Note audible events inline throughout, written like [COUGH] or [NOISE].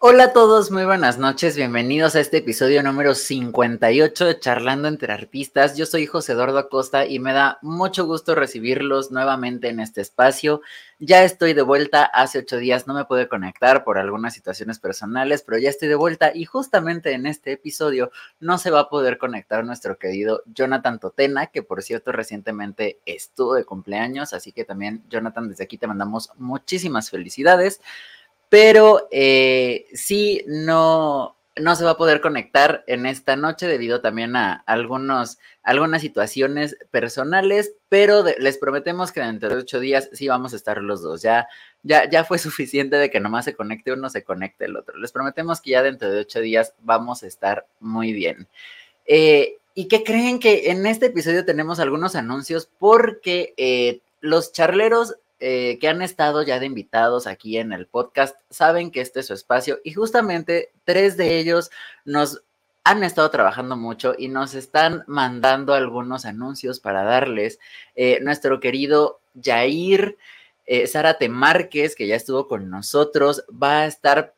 Hola a todos, muy buenas noches, bienvenidos a este episodio número 58 de Charlando entre Artistas. Yo soy José Eduardo Acosta y me da mucho gusto recibirlos nuevamente en este espacio. Ya estoy de vuelta, hace ocho días no me pude conectar por algunas situaciones personales, pero ya estoy de vuelta y justamente en este episodio no se va a poder conectar nuestro querido Jonathan Totena, que por cierto recientemente estuvo de cumpleaños, así que también Jonathan desde aquí te mandamos muchísimas felicidades pero eh, sí no, no se va a poder conectar en esta noche debido también a algunos, algunas situaciones personales, pero les prometemos que dentro de ocho días sí vamos a estar los dos. Ya, ya, ya fue [LAUGHS] suficiente de que nomás se conecte uno, se conecte el otro. Les prometemos que ya dentro de ocho días vamos a estar muy bien. Eh, ¿Y qué creen que en este episodio tenemos algunos anuncios? Porque eh, los charleros eh, que han estado ya de invitados aquí en el podcast saben que este es su espacio y justamente tres de ellos nos han estado trabajando mucho y nos están mandando algunos anuncios para darles. Eh, nuestro querido Jair eh, Zárate Márquez, que ya estuvo con nosotros, va a estar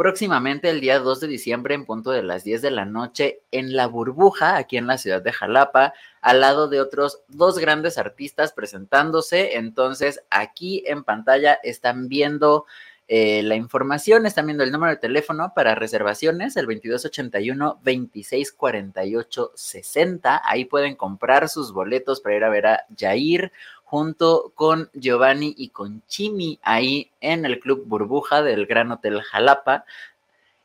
próximamente el día 2 de diciembre en punto de las 10 de la noche en La Burbuja, aquí en la ciudad de Jalapa, al lado de otros dos grandes artistas presentándose. Entonces, aquí en pantalla están viendo eh, la información, están viendo el número de teléfono para reservaciones, el 2281-2648-60. Ahí pueden comprar sus boletos para ir a ver a Jair junto con Giovanni y con Chimi ahí en el Club Burbuja del Gran Hotel Jalapa.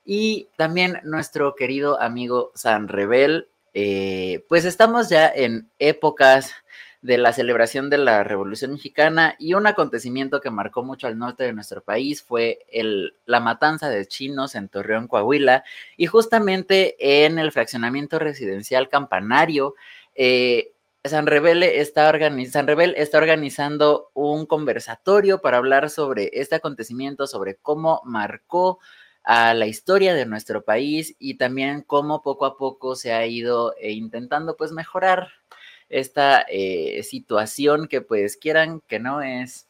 Y también nuestro querido amigo San Rebel. Eh, pues estamos ya en épocas de la celebración de la Revolución Mexicana y un acontecimiento que marcó mucho al norte de nuestro país fue el, la matanza de chinos en Torreón, Coahuila, y justamente en el fraccionamiento residencial Campanario, eh, San Rebel está, está organizando un conversatorio para hablar sobre este acontecimiento, sobre cómo marcó a la historia de nuestro país y también cómo poco a poco se ha ido eh, intentando pues mejorar esta eh, situación que pues quieran que no es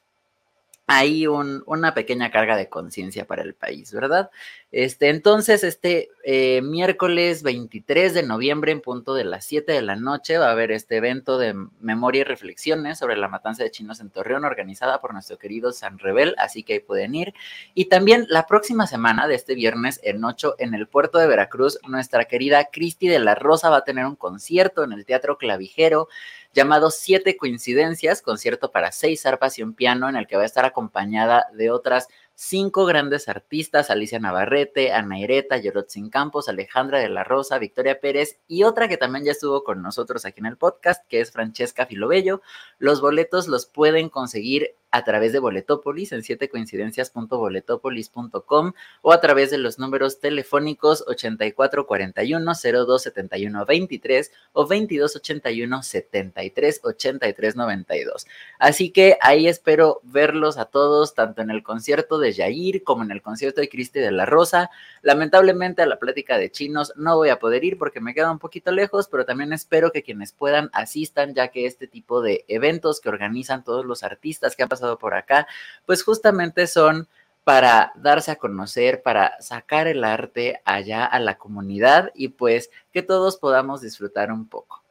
hay una pequeña carga de conciencia para el país, ¿verdad? Este, entonces, este eh, miércoles 23 de noviembre, en punto de las 7 de la noche, va a haber este evento de memoria y reflexiones sobre la matanza de chinos en Torreón, organizada por nuestro querido San Rebel, así que ahí pueden ir. Y también la próxima semana, de este viernes en 8, en el puerto de Veracruz, nuestra querida Cristi de la Rosa va a tener un concierto en el Teatro Clavijero llamado Siete Coincidencias, concierto para seis arpas y un piano, en el que va a estar acompañada de otras cinco grandes artistas, Alicia Navarrete, Ana Ireta, Yorotzin Campos, Alejandra de la Rosa, Victoria Pérez y otra que también ya estuvo con nosotros aquí en el podcast, que es Francesca Filobello. Los boletos los pueden conseguir a través de Boletopolis en 7coincidencias.boletopolis.com o a través de los números telefónicos 8441 0271 23 o 2281 73 83 92. Así que ahí espero verlos a todos, tanto en el concierto de Jair como en el concierto de Cristi de la Rosa. Lamentablemente a la plática de chinos no voy a poder ir porque me queda un poquito lejos, pero también espero que quienes puedan asistan, ya que este tipo de eventos que organizan todos los artistas que han pasado por acá, pues justamente son para darse a conocer, para sacar el arte allá a la comunidad y pues que todos podamos disfrutar un poco.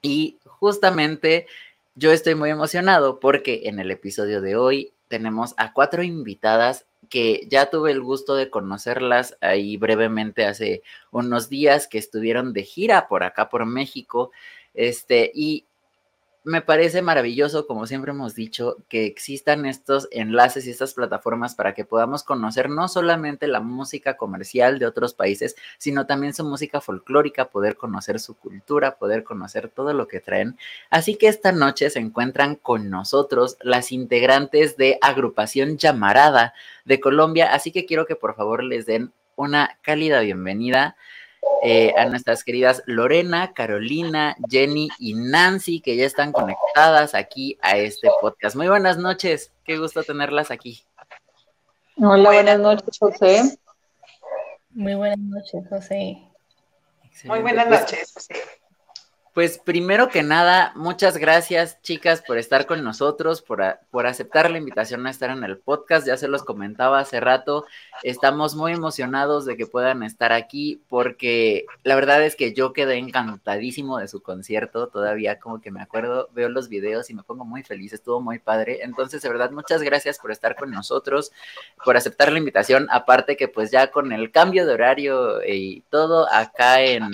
Y justamente yo estoy muy emocionado porque en el episodio de hoy tenemos a cuatro invitadas que ya tuve el gusto de conocerlas ahí brevemente hace unos días que estuvieron de gira por acá por México. Este, y me parece maravilloso, como siempre hemos dicho, que existan estos enlaces y estas plataformas para que podamos conocer no solamente la música comercial de otros países, sino también su música folclórica, poder conocer su cultura, poder conocer todo lo que traen. Así que esta noche se encuentran con nosotros las integrantes de Agrupación Llamarada de Colombia, así que quiero que por favor les den una cálida bienvenida. Eh, a nuestras queridas Lorena, Carolina, Jenny y Nancy, que ya están conectadas aquí a este podcast. Muy buenas noches, qué gusto tenerlas aquí. Hola, buenas noches, José. Muy buenas noches, José. Muy buenas noches, José. Pues primero que nada, muchas gracias chicas por estar con nosotros, por, por, aceptar la invitación a estar en el podcast. Ya se los comentaba hace rato, estamos muy emocionados de que puedan estar aquí porque la verdad es que yo quedé encantadísimo de su concierto, todavía como que me acuerdo, veo los videos y me pongo muy feliz, estuvo muy padre. Entonces, de verdad, muchas gracias por estar con nosotros, por aceptar la invitación, aparte que pues ya con el cambio de horario y todo acá en,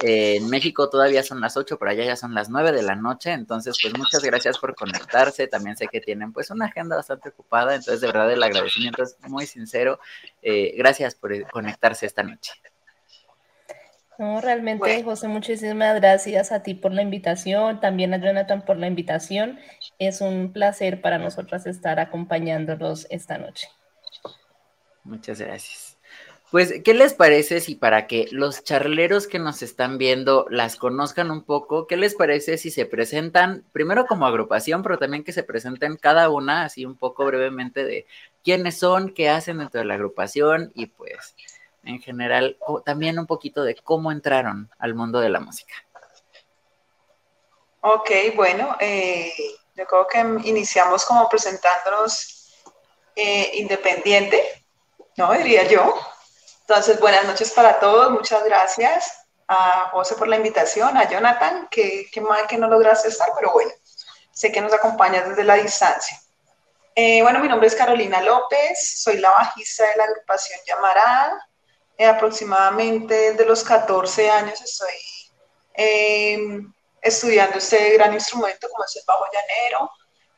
en México todavía son las 8, por allá ya son las 9 de la noche, entonces pues muchas gracias por conectarse, también sé que tienen pues una agenda bastante ocupada, entonces de verdad el agradecimiento es muy sincero, eh, gracias por conectarse esta noche. No, realmente, José, muchísimas gracias a ti por la invitación, también a Jonathan por la invitación. Es un placer para nosotras estar acompañándolos esta noche. Muchas gracias. Pues, ¿qué les parece si para que los charleros que nos están viendo las conozcan un poco, qué les parece si se presentan primero como agrupación, pero también que se presenten cada una, así un poco brevemente de quiénes son, qué hacen dentro de la agrupación y pues en general también un poquito de cómo entraron al mundo de la música. Ok, bueno, eh, yo creo que iniciamos como presentándonos eh, independiente, ¿no? Diría yo. Entonces, buenas noches para todos, muchas gracias a José por la invitación, a Jonathan, que, que mal que no lograste estar, pero bueno, sé que nos acompañas desde la distancia. Eh, bueno, mi nombre es Carolina López, soy la bajista de la agrupación Llamarada. Eh, aproximadamente de los 14 años estoy eh, estudiando este gran instrumento como es el bajo llanero.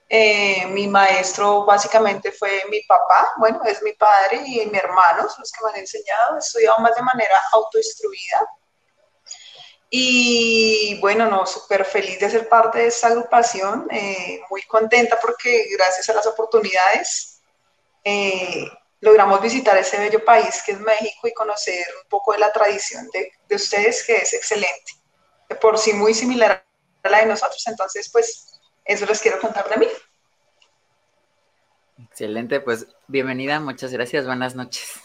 Eh, mi maestro básicamente fue mi papá, bueno, es mi padre y mi hermano, los que me han enseñado. He estudiado más de manera autoinstruida. Y bueno, no, súper feliz de ser parte de esta agrupación, eh, muy contenta porque gracias a las oportunidades eh, logramos visitar ese bello país que es México y conocer un poco de la tradición de, de ustedes, que es excelente, por sí muy similar a la de nosotros. Entonces, pues eso les quiero contar de mí. Excelente, pues bienvenida, muchas gracias, buenas noches.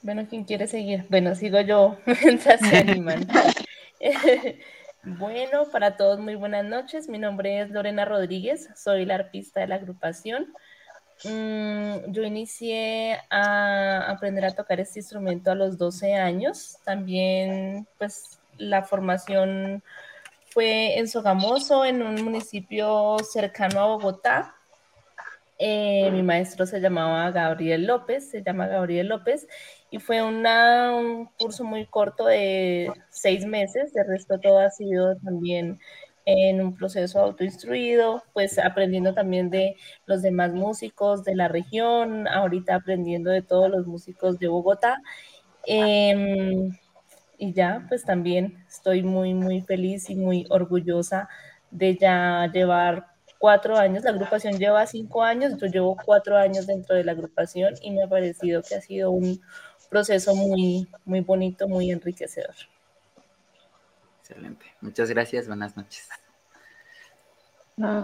Bueno, ¿quién quiere seguir? Bueno, sigo yo [LAUGHS] mientras se animan. [LAUGHS] bueno, para todos muy buenas noches. Mi nombre es Lorena Rodríguez, soy la arpista de la agrupación. Mm, yo inicié a aprender a tocar este instrumento a los 12 años. También, pues, la formación fue en Sogamoso, en un municipio cercano a Bogotá. Eh, mi maestro se llamaba Gabriel López, se llama Gabriel López, y fue un curso muy corto de seis meses, de resto todo ha sido también en un proceso autoinstruido, pues aprendiendo también de los demás músicos de la región, ahorita aprendiendo de todos los músicos de Bogotá. Em, y ya, pues también estoy muy, muy feliz y muy orgullosa de ya llevar cuatro años. La agrupación lleva cinco años, yo llevo cuatro años dentro de la agrupación y me ha parecido que ha sido un proceso muy, muy bonito, muy enriquecedor. Excelente. Muchas gracias. Buenas noches.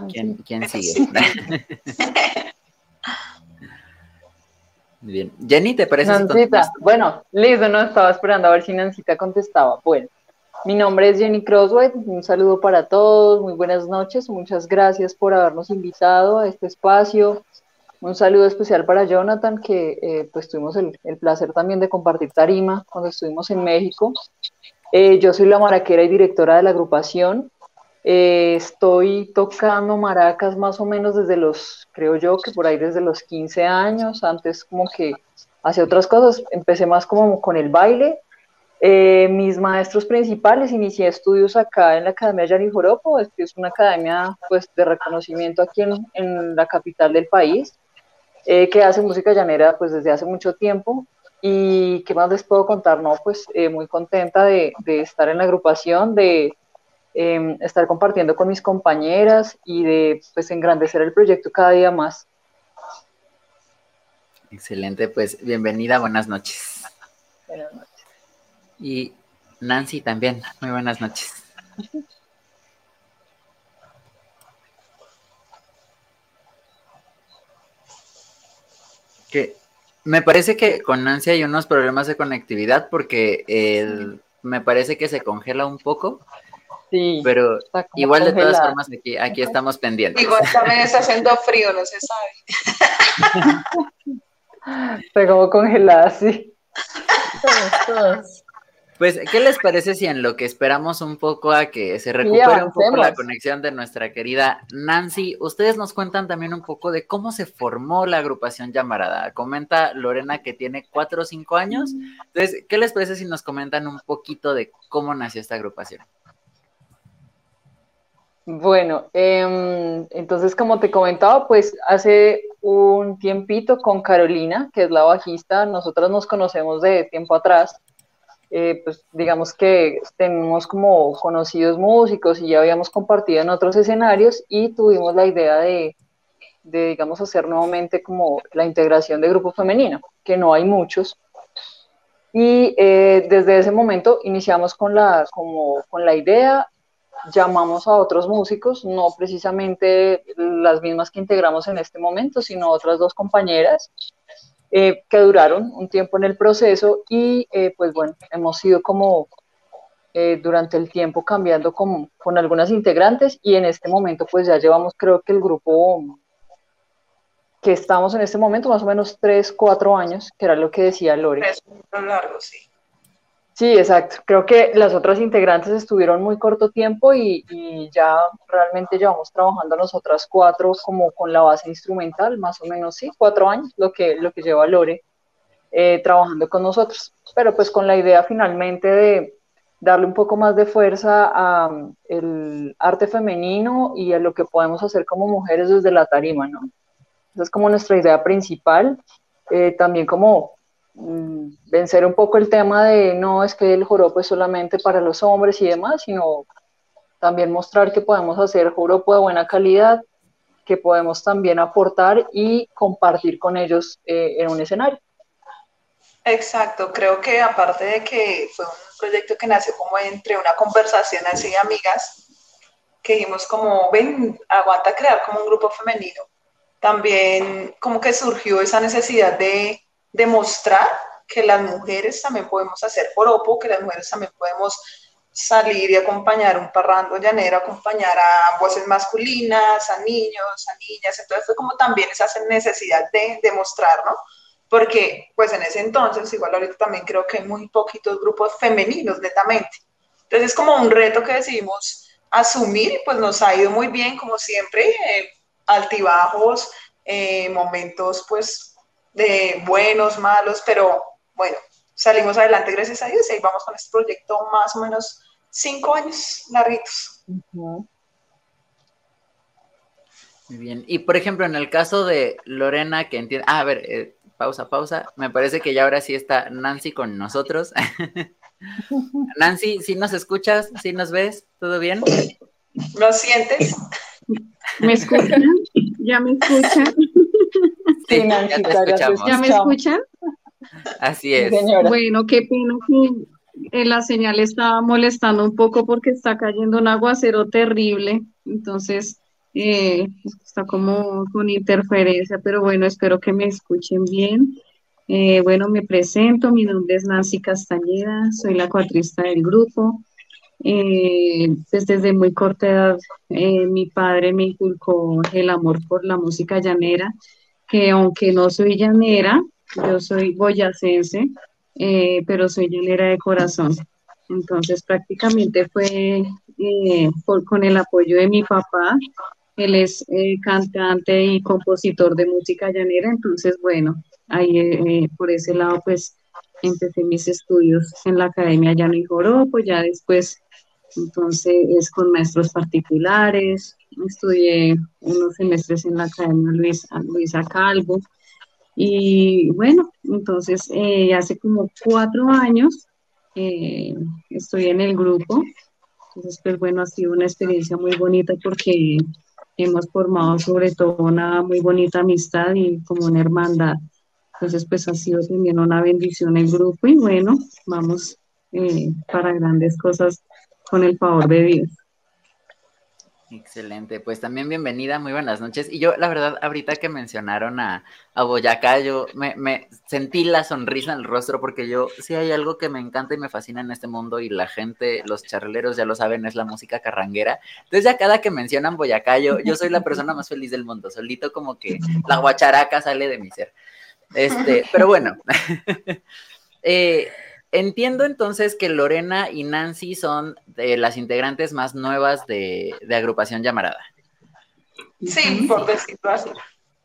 ¿Quién, ¿quién [LAUGHS] sigue? [LAUGHS] Bien. Jenny, ¿te parece? Nancita, bueno, listo, no estaba esperando a ver si Nancita contestaba. Bueno, mi nombre es Jenny Crossway, un saludo para todos, muy buenas noches, muchas gracias por habernos invitado a este espacio. Un saludo especial para Jonathan, que eh, pues tuvimos el, placer también de compartir tarima cuando estuvimos en México. Eh, yo soy la maraquera y directora de la agrupación. Eh, estoy tocando maracas más o menos desde los, creo yo, que por ahí desde los 15 años. Antes como que hacía otras cosas. Empecé más como con el baile. Eh, mis maestros principales, inicié estudios acá en la Academia Yari Joropo, que es una academia pues, de reconocimiento aquí en, en la capital del país, eh, que hace música llanera pues, desde hace mucho tiempo. ¿Y qué más les puedo contar? No, pues muy contenta de, de estar en la agrupación, de Em, estar compartiendo con mis compañeras y de pues engrandecer el proyecto cada día más. Excelente, pues bienvenida, buenas noches. Buenas noches. Y Nancy también, muy buenas noches. ¿Qué? Me parece que con Nancy hay unos problemas de conectividad porque me parece que se congela un poco. Sí, pero igual de todas formas aquí, aquí estamos pendientes. Igual también está haciendo frío, no se sabe. [LAUGHS] Está como congelada, sí. Todos, todos. Pues, ¿qué les parece si en lo que esperamos un poco a que se recupere un poco la conexión de nuestra querida Nancy, ustedes nos cuentan también un poco de cómo se formó la agrupación Llamarada? Comenta Lorena que tiene cuatro o cinco años. Entonces, ¿qué les parece si nos comentan un poquito de cómo nació esta agrupación? Bueno, em, entonces como te comentaba, pues hace un tiempito con Carolina, que es la bajista, nosotros nos conocemos de tiempo atrás, eh, pues digamos que tenemos como conocidos músicos y ya habíamos compartido en otros escenarios y tuvimos la idea de, de digamos, hacer nuevamente como la integración de grupo femenino, que no hay muchos, y eh, desde ese momento iniciamos con la, como, con la idea llamamos a otros músicos, no precisamente las mismas que integramos en este momento, sino otras dos compañeras eh, que duraron un tiempo en el proceso y eh, pues bueno, hemos ido como eh, durante el tiempo cambiando con, con algunas integrantes y en este momento pues ya llevamos creo que el grupo que estamos en este momento más o menos tres, cuatro años, que era lo que decía Lore. Es largo, sí. Sí, exacto. Creo que las otras integrantes estuvieron muy corto tiempo y, ya realmente llevamos trabajando nosotras cuatro como con la base instrumental, más o menos, sí, cuatro años, lo que, lo que lleva Lore eh, trabajando con nosotros. Pero pues con la idea finalmente de darle un poco más de fuerza al arte femenino y a lo que podemos hacer como mujeres desde la tarima, ¿no? Esa es como nuestra idea principal. Eh, también como vencer un poco el tema de no es que el joropo es solamente para los hombres y demás, sino también mostrar que podemos hacer joropo de buena calidad, que podemos también aportar y compartir con ellos eh, en un escenario. Exacto, creo que aparte de que fue un proyecto que nació como entre una conversación así de amigas, que dijimos como, ven, aguanta crear como un grupo femenino, también como que surgió esa necesidad de demostrar que las mujeres también podemos hacer poropo, que las mujeres también podemos salir y acompañar un parrando llanero, acompañar a voces masculinas, a niños, a niñas, entonces como también esa necesidad de demostrar, ¿no? Porque pues en ese entonces, igual ahorita también creo que hay muy poquitos grupos femeninos netamente. Entonces es como un reto que decidimos asumir pues nos ha ido muy bien, como siempre, eh, altibajos, eh, momentos pues de buenos, malos, pero bueno, salimos adelante gracias a Dios y ahí vamos con este proyecto más o menos cinco años larguitos. Muy bien. Y por ejemplo, en el caso de Lorena, que entiende. Ah, a ver, eh, pausa, pausa. Me parece que ya ahora sí está Nancy con nosotros. [LAUGHS] Nancy, ¿sí nos escuchas? ¿Sí nos ves? ¿Todo bien? ¿Lo sientes? ¿Me escuchan? ¿Ya me escuchan? [LAUGHS] Sí, ya te escuchamos. ¿Ya me escuchan? Así es. Bueno, qué pena que eh, la señal estaba molestando un poco porque está cayendo un aguacero terrible, entonces eh, está como con interferencia, pero bueno, espero que me escuchen bien. Eh, bueno, me presento, mi nombre es Nancy Castañeda, soy la cuatrista del grupo. Pues desde muy corta edad mi padre me inculcó el amor por la música llanera que aunque no soy llanera, yo soy boyacense, eh, pero soy llanera de corazón. Entonces prácticamente fue eh, con el apoyo de mi papá, él es eh, cantante y compositor de música llanera, entonces bueno, ahí por ese lado pues empecé mis estudios en la Academia Llano y Joropo, ya después entonces es con maestros particulares, estudié unos semestres en la Academia Luis, Luisa Calvo. Y bueno, entonces eh, hace como cuatro años eh, estoy en el grupo. Entonces, pues bueno, ha sido una experiencia muy bonita porque hemos formado sobre todo una muy bonita amistad y como una hermandad. Entonces, pues ha sido también una bendición el grupo y bueno, vamos eh, para grandes cosas con el favor de Dios. Excelente, pues también bienvenida, muy buenas noches. Y yo, la verdad, ahorita que mencionaron a, a Boyacá, yo me, sentí la sonrisa en el rostro porque yo, sí hay algo que me encanta y me fascina en este mundo y la gente, los charleros ya lo saben, es la música carranguera. Entonces ya cada que mencionan Boyacá, yo, yo soy la persona más feliz del mundo, solito como que la guacharaca sale de mi ser. Este, pero bueno, [LAUGHS] eh, Entiendo entonces que Lorena y Nancy son de las integrantes más nuevas de, Agrupación Llamarada. Sí, por decirlo así.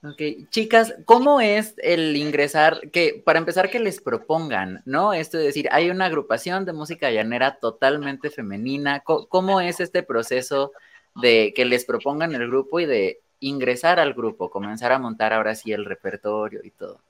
Ok, chicas, ¿cómo es el ingresar? Que para empezar que les propongan, ¿no? Esto de decir, hay una agrupación de música llanera totalmente femenina. ¿Cómo es este proceso de que les propongan el grupo y de ingresar al grupo, comenzar a montar ahora sí el repertorio y todo?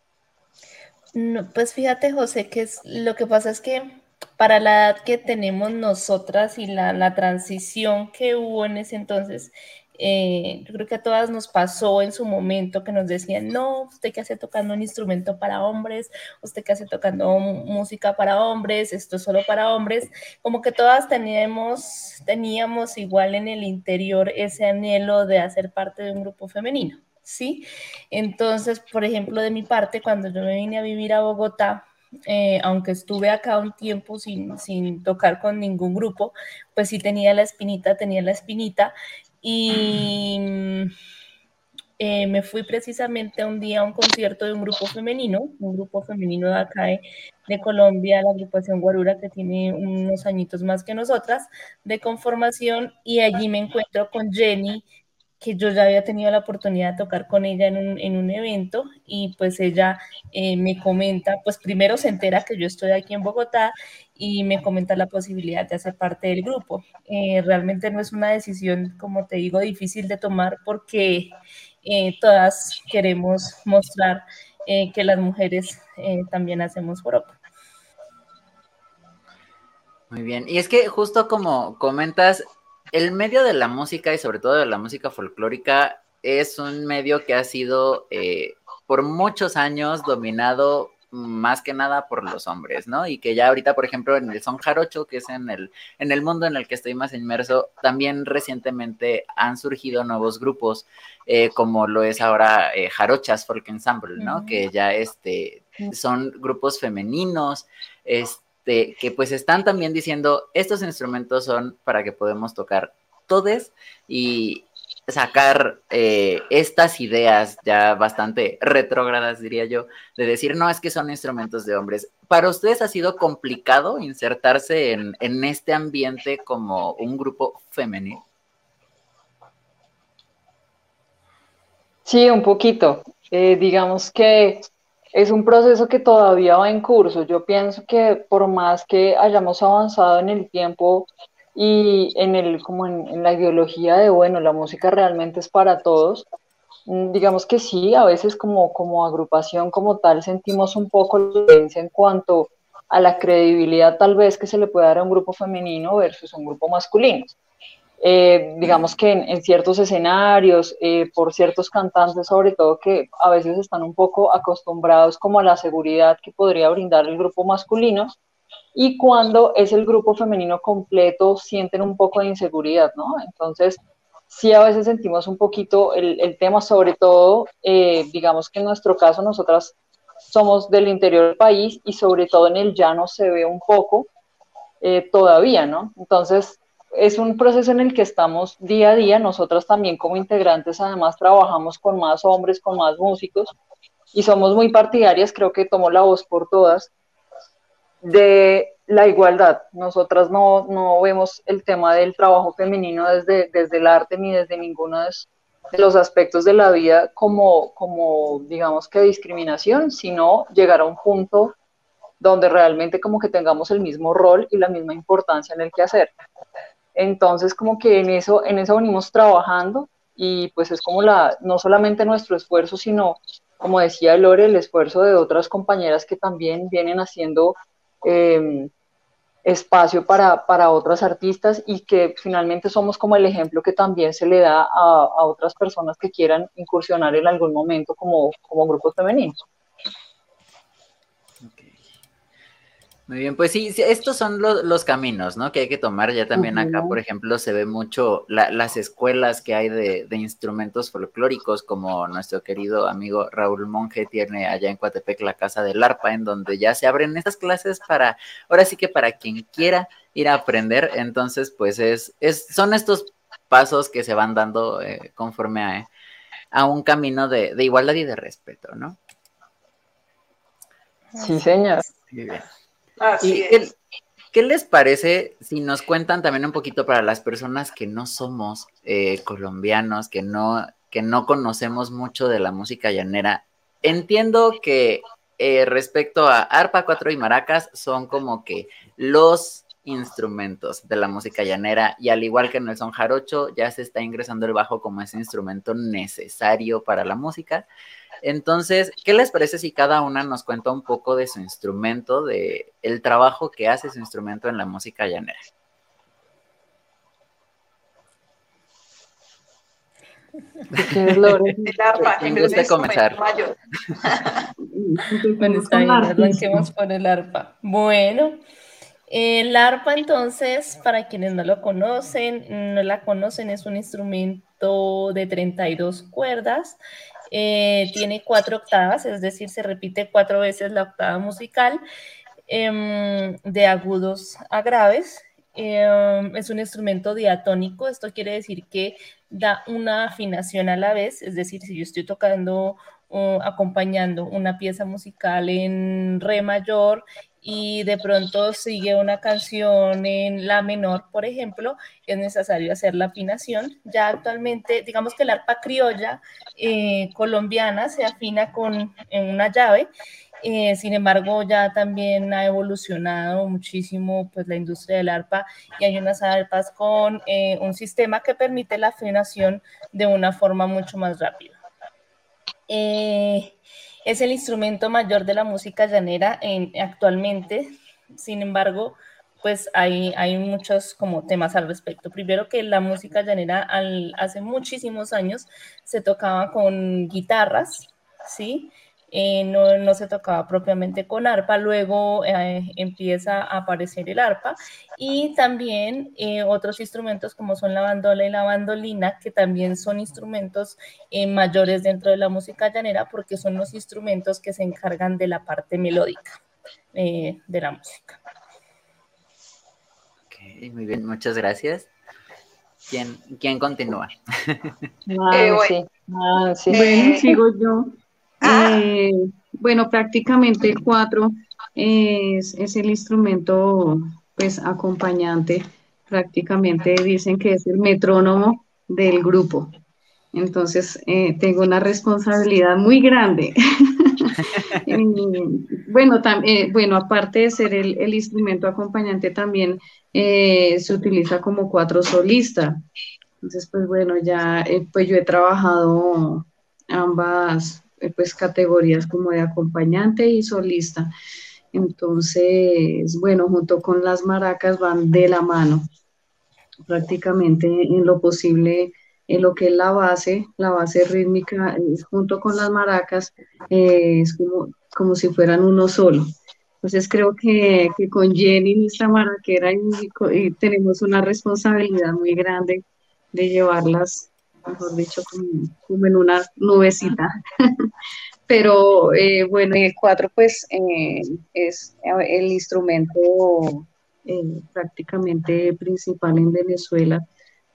No, pues fíjate, José, que es, lo que pasa es que para la edad que tenemos nosotras y la, transición que hubo en ese entonces, eh, yo creo que a todas nos pasó en su momento que nos decían, no, usted que hace tocando un instrumento para hombres, usted que hace tocando música para hombres, esto es solo para hombres, como que todas teníamos, teníamos igual en el interior ese anhelo de hacer parte de un grupo femenino. ¿Sí? Entonces, por ejemplo, de mi parte, cuando yo me vine a vivir a Bogotá, eh, aunque estuve acá un tiempo sin, sin, tocar con ningún grupo, pues sí tenía la espinita, tenía la espinita y eh, me fui precisamente un día a un concierto de un grupo femenino, un grupo femenino de acá de Colombia, la agrupación Guarura, que tiene unos añitos más que nosotras, de conformación, y allí me encuentro con Jenny, que yo ya había tenido la oportunidad de tocar con ella en un, en un evento y pues ella eh, me comenta, pues primero se entera que yo estoy aquí en Bogotá y me comenta la posibilidad de hacer parte del grupo. Eh, realmente no es una decisión, como te digo, difícil de tomar porque eh, todas queremos mostrar que las mujeres también hacemos Europa. Muy bien, y es que justo como comentas, el medio de la música y sobre todo de la música folclórica es un medio que ha sido eh, por muchos años dominado más que nada por los hombres, ¿no? Y que ya ahorita, por ejemplo, en el son jarocho, que es en el, en el mundo en el que estoy más inmerso, también recientemente han surgido nuevos grupos, eh, como lo es ahora eh, Jarochas Folk Ensemble, ¿no? Que ya este, son grupos femeninos, este, este, que pues están también diciendo, estos instrumentos son para que podamos tocar todes y sacar eh, estas ideas ya bastante retrógradas, diría yo, de decir, no, es que son instrumentos de hombres. ¿Para ustedes ha sido complicado insertarse en, en este ambiente como un grupo femenino? Sí, un poquito. Eh, digamos que es un proceso que todavía va en curso. Yo pienso que por más que hayamos avanzado en el tiempo y en el como en, la ideología de bueno, la música realmente es para todos, mm, digamos que sí, a veces como, como agrupación como tal sentimos un poco la diferencia en cuanto a la credibilidad tal vez que se le puede dar a un grupo femenino versus un grupo masculino. Eh, digamos que en, ciertos escenarios, eh, por ciertos cantantes sobre todo que a veces están un poco acostumbrados como a la seguridad que podría brindar el grupo masculino y cuando es el grupo femenino completo sienten un poco de inseguridad, ¿no? Entonces, sí a veces sentimos un poquito el, tema, sobre todo, eh, digamos que en nuestro caso nosotras somos del interior del país y sobre todo en el llano se ve un poco todavía, ¿no? Entonces, es un proceso en el que estamos día a día. Nosotros también como integrantes además trabajamos con más hombres, con más músicos y somos muy partidarias, creo que tomo la voz por todas, de la igualdad. Nosotras no, no vemos el tema del trabajo femenino desde, desde el arte ni desde ninguno de, los aspectos de la vida como, como, digamos que discriminación, sino llegar a un punto donde realmente como que tengamos el mismo rol y la misma importancia en el que hacer. Entonces, como que en eso, en eso venimos trabajando y pues es como la, no solamente nuestro esfuerzo, sino, como decía Lore, el esfuerzo de otras compañeras que también vienen haciendo em, espacio para, para, otras artistas y que finalmente somos como el ejemplo que también se le da a, a otras personas que quieran incursionar en algún momento como, como grupos femeninos. Muy bien, pues sí, estos son los caminos, ¿no? Que hay que tomar. Ya también acá, por ejemplo, se ve mucho las escuelas que hay de, instrumentos folclóricos, como nuestro querido amigo Raúl Monge tiene allá en Coatepec la Casa del Arpa, en donde ya se abren estas clases para, ahora sí que para quien quiera ir a aprender. Entonces, pues es, es son estos pasos que se van dando eh, conforme a, a, un camino de, de igualdad y de respeto, ¿no? Sí, señor. Muy bien. Qué, les parece si nos cuentan también un poquito para las personas que no somos eh, colombianos, que no, que no conocemos mucho de la música llanera? Entiendo que eh, respecto a arpa, cuatro y maracas son como que los instrumentos de la música llanera y al igual que en el son jarocho ya se está ingresando el bajo como ese instrumento necesario para la música. Entonces, ¿qué les parece si cada una nos cuenta un poco de su instrumento, de el trabajo que hace su instrumento en la música llanera? El arpa, gusta comenzar. bueno, está bien, [LAUGHS] arranquemos por el arpa. Bueno, el arpa entonces, para quienes no lo conocen, no la conocen, es un instrumento de 32 cuerdas eh, tiene cuatro octavas, es decir, se repite cuatro veces la octava musical em, de agudos a graves. Em, es un instrumento diatónico, esto quiere decir que da una afinación a la vez, es decir, si yo estoy tocando o acompañando una pieza musical en re mayor y de pronto sigue una canción en la menor, por ejemplo, es necesario hacer la afinación. Ya actualmente, digamos que el arpa criolla eh, colombiana se afina con una llave. Eh, sin embargo, ya también ha evolucionado muchísimo pues, la industria del arpa y hay unas arpas con eh, un sistema que permite la afinación de una forma mucho más rápida. Es el instrumento mayor de la música llanera en, actualmente. Sin embargo, pues hay, hay muchos como temas al respecto. Primero que la música llanera hace muchísimos años se tocaba con guitarras, ¿sí? Eh, no, se tocaba propiamente con arpa, luego eh, empieza a aparecer el arpa y también eh, otros instrumentos como son la bandola y la bandolina, que también son instrumentos mayores dentro de la música llanera porque son los instrumentos que se encargan de la parte melódica de la música. Ok, muy bien, muchas gracias. ¿Quién, quién continúa? Ah, sí. Bueno, sigo yo. Ah. Eh, bueno, prácticamente el cuatro es, el instrumento pues acompañante, prácticamente dicen que es el metrónomo del grupo. Entonces, eh, tengo una responsabilidad muy grande. [LAUGHS] bueno, eh, bueno, aparte de ser el, instrumento acompañante, también se utiliza como cuatro solista. Entonces, pues bueno, ya pues yo he trabajado ambas eh, pues categorías como de acompañante y solista. Entonces, bueno, junto con las maracas van de la mano, prácticamente en lo posible, en lo que es la base, la base rítmica, junto con las maracas, eh, es como, como si fueran uno solo. Entonces creo que, que con Jenny, nuestra maraquera, y, tenemos una responsabilidad muy grande de llevarlas mejor dicho, como, en una nubecita. [LAUGHS] Pero eh, bueno, el cuatro pues eh, es el instrumento eh, prácticamente principal en Venezuela.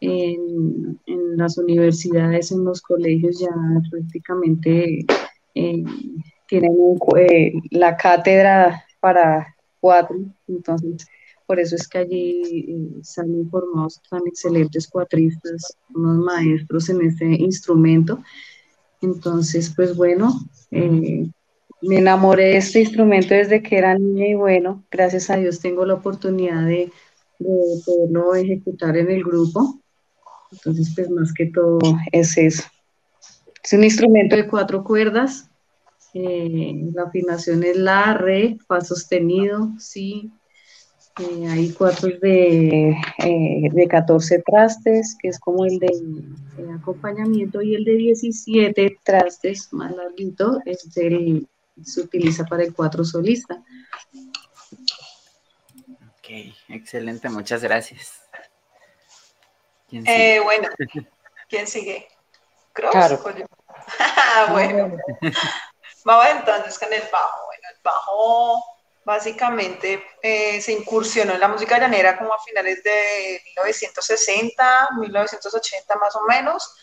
En, las universidades, en los colegios ya prácticamente tienen la cátedra para cuatro, entonces por eso es que allí eh, salen formados tan excelentes cuatristas, unos maestros en este instrumento. Entonces, pues bueno, eh, me enamoré de este instrumento desde que era niña y bueno, gracias a Dios tengo la oportunidad de, poderlo ejecutar en el grupo. Entonces, pues más que todo es eso. Es un instrumento de cuatro cuerdas. Eh, la afinación es la, re, fa sostenido, si, eh, hay cuatro de, eh, de 14 trastes, que es como el de acompañamiento, y el de 17 trastes, más larguito, es se utiliza para el cuatro solista. Ok, excelente, muchas gracias. Eh, bueno, [LAUGHS] ¿quién sigue? ¿Cross claro. [LAUGHS] bueno, vamos entonces con el bajo. Bueno, el bajo básicamente eh, se incursionó en la música llanera como a finales de 1960, 1980 más o menos.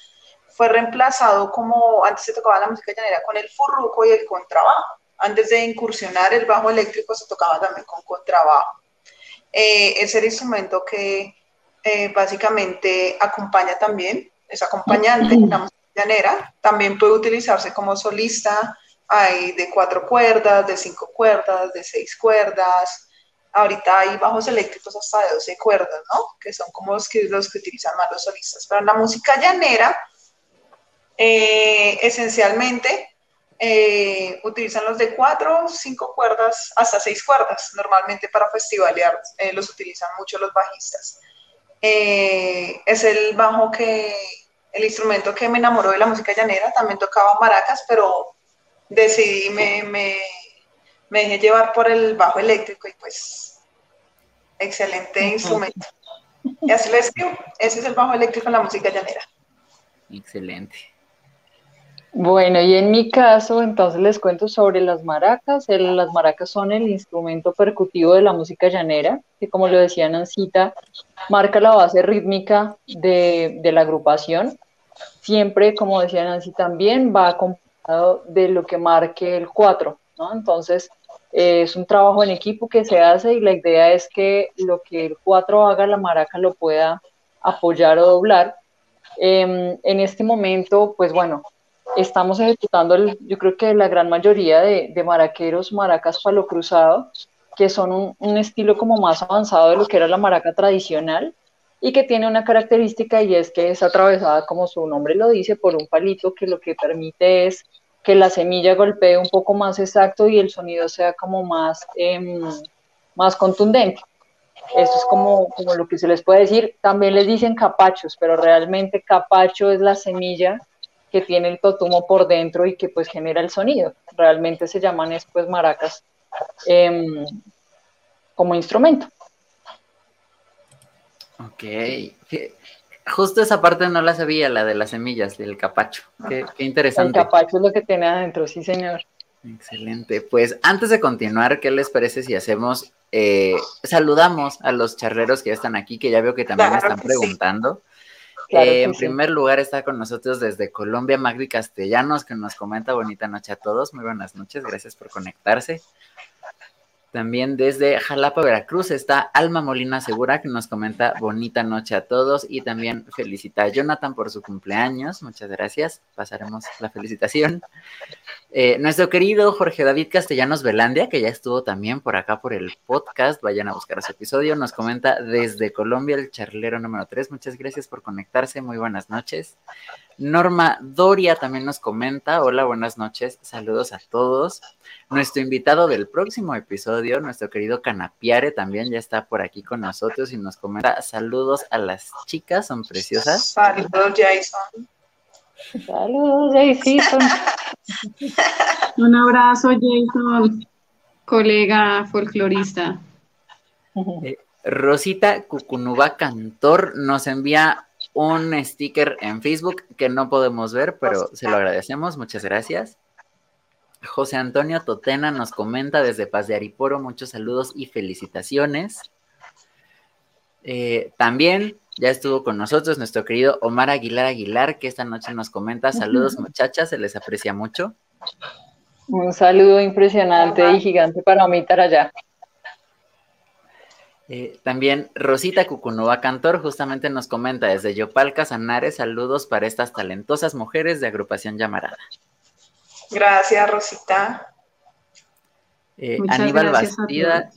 Fue reemplazado como antes se tocaba la música llanera con el furruco y el contrabajo. Antes de incursionar el bajo eléctrico se tocaba también con contrabajo. Eh, es el instrumento que eh, básicamente acompaña también, es acompañante en la música llanera. También puede utilizarse como solista hay de cuatro cuerdas, de cinco cuerdas, de seis cuerdas. Ahorita hay bajos eléctricos hasta de 12 cuerdas, ¿no? Que son como los que, los que utilizan más los solistas. Pero en la música llanera, eh, esencialmente, eh, utilizan los de cuatro, cinco cuerdas, hasta seis cuerdas. Normalmente para festivalear eh, los utilizan mucho los bajistas. es el bajo que, el instrumento que me enamoró de la música llanera. También tocaba maracas, pero decidí, me, me, me dejé llevar por el bajo eléctrico y pues excelente instrumento. Y así lo escribo, ese es el bajo eléctrico en la música llanera. Excelente. Bueno, y en mi caso, entonces les cuento sobre las maracas. las maracas son el instrumento percutivo de la música llanera, que como lo decía Nancita, marca la base rítmica de, de la agrupación. Siempre, como decía Nancy también, va de lo que marque el 4, ¿no? Entonces, eh, es un trabajo en equipo que se hace y la idea es que lo que el 4 haga, la maraca lo pueda apoyar o doblar. Em, en este momento, pues bueno, estamos ejecutando, yo creo que la gran mayoría de, de maraqueros, maracas palo cruzado, que son un, estilo como más avanzado de lo que era la maraca tradicional y que tiene una característica y es que es atravesada, como su nombre lo dice, por un palito que lo que permite es que la semilla golpee un poco más exacto y el sonido sea como más, em, más contundente. Eso es como, como lo que se les puede decir. También les dicen capachos, pero realmente capacho es la semilla que tiene el totumo por dentro y que pues genera el sonido. Realmente se llaman después maracas em, como instrumento. Ok. Justo esa parte no la sabía, la de las semillas, del capacho. Qué, interesante. El capacho es lo que tiene adentro, sí, señor. Excelente. Pues antes de continuar, ¿qué les parece si hacemos, eh, saludamos a los charreros que ya están aquí, que ya veo que también me están preguntando? Eh, en primer lugar está con nosotros desde Colombia Magri Castellanos, que nos comenta bonita noche a todos. Muy buenas noches, gracias por conectarse. También desde Jalapa, Veracruz, está Alma Molina Segura, que nos comenta bonita noche a todos y también felicita a Jonathan por su cumpleaños. Muchas gracias. Pasaremos la felicitación. Eh, nuestro querido Jorge David Castellanos Velandia, que ya estuvo también por acá por el podcast, vayan a buscar su episodio, nos comenta desde Colombia el charlero número 3. Muchas gracias por conectarse. Muy buenas noches. Norma Doria también nos comenta, hola, buenas noches, saludos a todos. Nuestro invitado del próximo episodio, nuestro querido Canapiare, también ya está por aquí con nosotros y nos comenta, saludos a las chicas, son preciosas. Saludos, Jason. Saludos, Jason. [LAUGHS] Un abrazo, Jason, colega folclorista. Eh, Rosita Cucunuba Cantor nos envía un sticker en Facebook que no podemos ver, pero se lo agradecemos. Muchas gracias. José Antonio Totena nos comenta desde Paz de Ariporo, muchos saludos y felicitaciones. Eh, también ya estuvo con nosotros nuestro querido Omar Aguilar Aguilar, que esta noche nos comenta, saludos muchachas, se les aprecia mucho. Un saludo impresionante y gigante para mí, allá. Eh, también Rosita Cucunova Cantor justamente nos comenta desde Yopal Casanares, saludos para estas talentosas mujeres de agrupación Llamarada. Gracias, Rosita. Eh, Aníbal Bastida.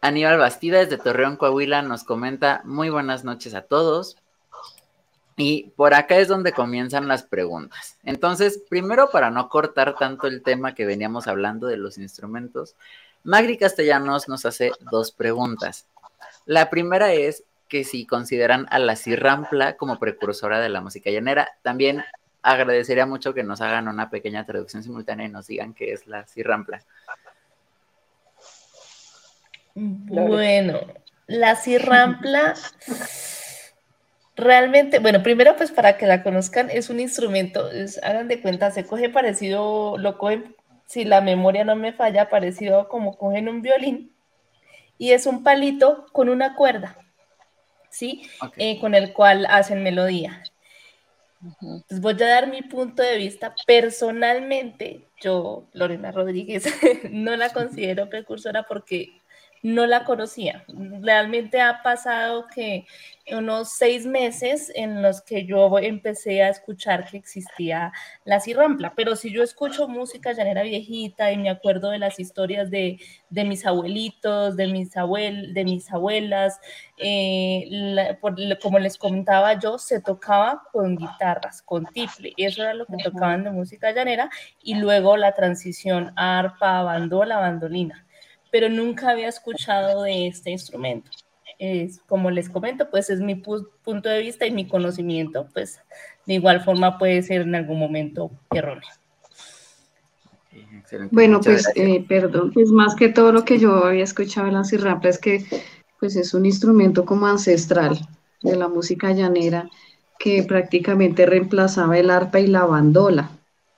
Aníbal Bastida desde Torreón, Coahuila, nos comenta muy buenas noches a todos. Y por acá es donde comienzan las preguntas. Entonces, primero para no cortar tanto el tema que veníamos hablando de los instrumentos, Magri Castellanos nos hace dos preguntas. La primera es que si consideran a la cirrampla como precursora de la música llanera. También agradecería mucho que nos hagan una pequeña traducción simultánea y nos digan qué es la cirrampla. Bueno, la cirrampla realmente, bueno, primero pues para que la conozcan, es un instrumento, hagan de cuenta, se coge parecido, lo cogen, si la memoria no me falla, parecido como cogen un violín, y es un palito con una cuerda, ¿sí? Eh, con el cual hacen melodía. Pues voy a dar mi punto de vista. Personalmente, yo, Lorena Rodríguez, [LAUGHS] no la considero precursora porque no la conocía. Realmente ha pasado que unos seis meses en los que yo empecé a escuchar que existía la cirrampla, pero si yo escucho música llanera viejita y me acuerdo de las historias de, mis abuelitos, de mis, abuel, de mis abuelas, eh, como les comentaba yo, se tocaba con guitarras, con tiple, eso era lo que tocaban de música llanera, y luego la transición arpa, bandola, bandolina pero nunca había escuchado de este instrumento. Es, como les comento, pues es mi punto de vista y mi conocimiento, pues de igual forma puede ser en algún momento erróneo. Bueno, pues eh, perdón, pues más que todo lo que yo había escuchado en la cirrapla es que pues es un instrumento como ancestral de la música llanera que prácticamente reemplazaba el arpa y la bandola,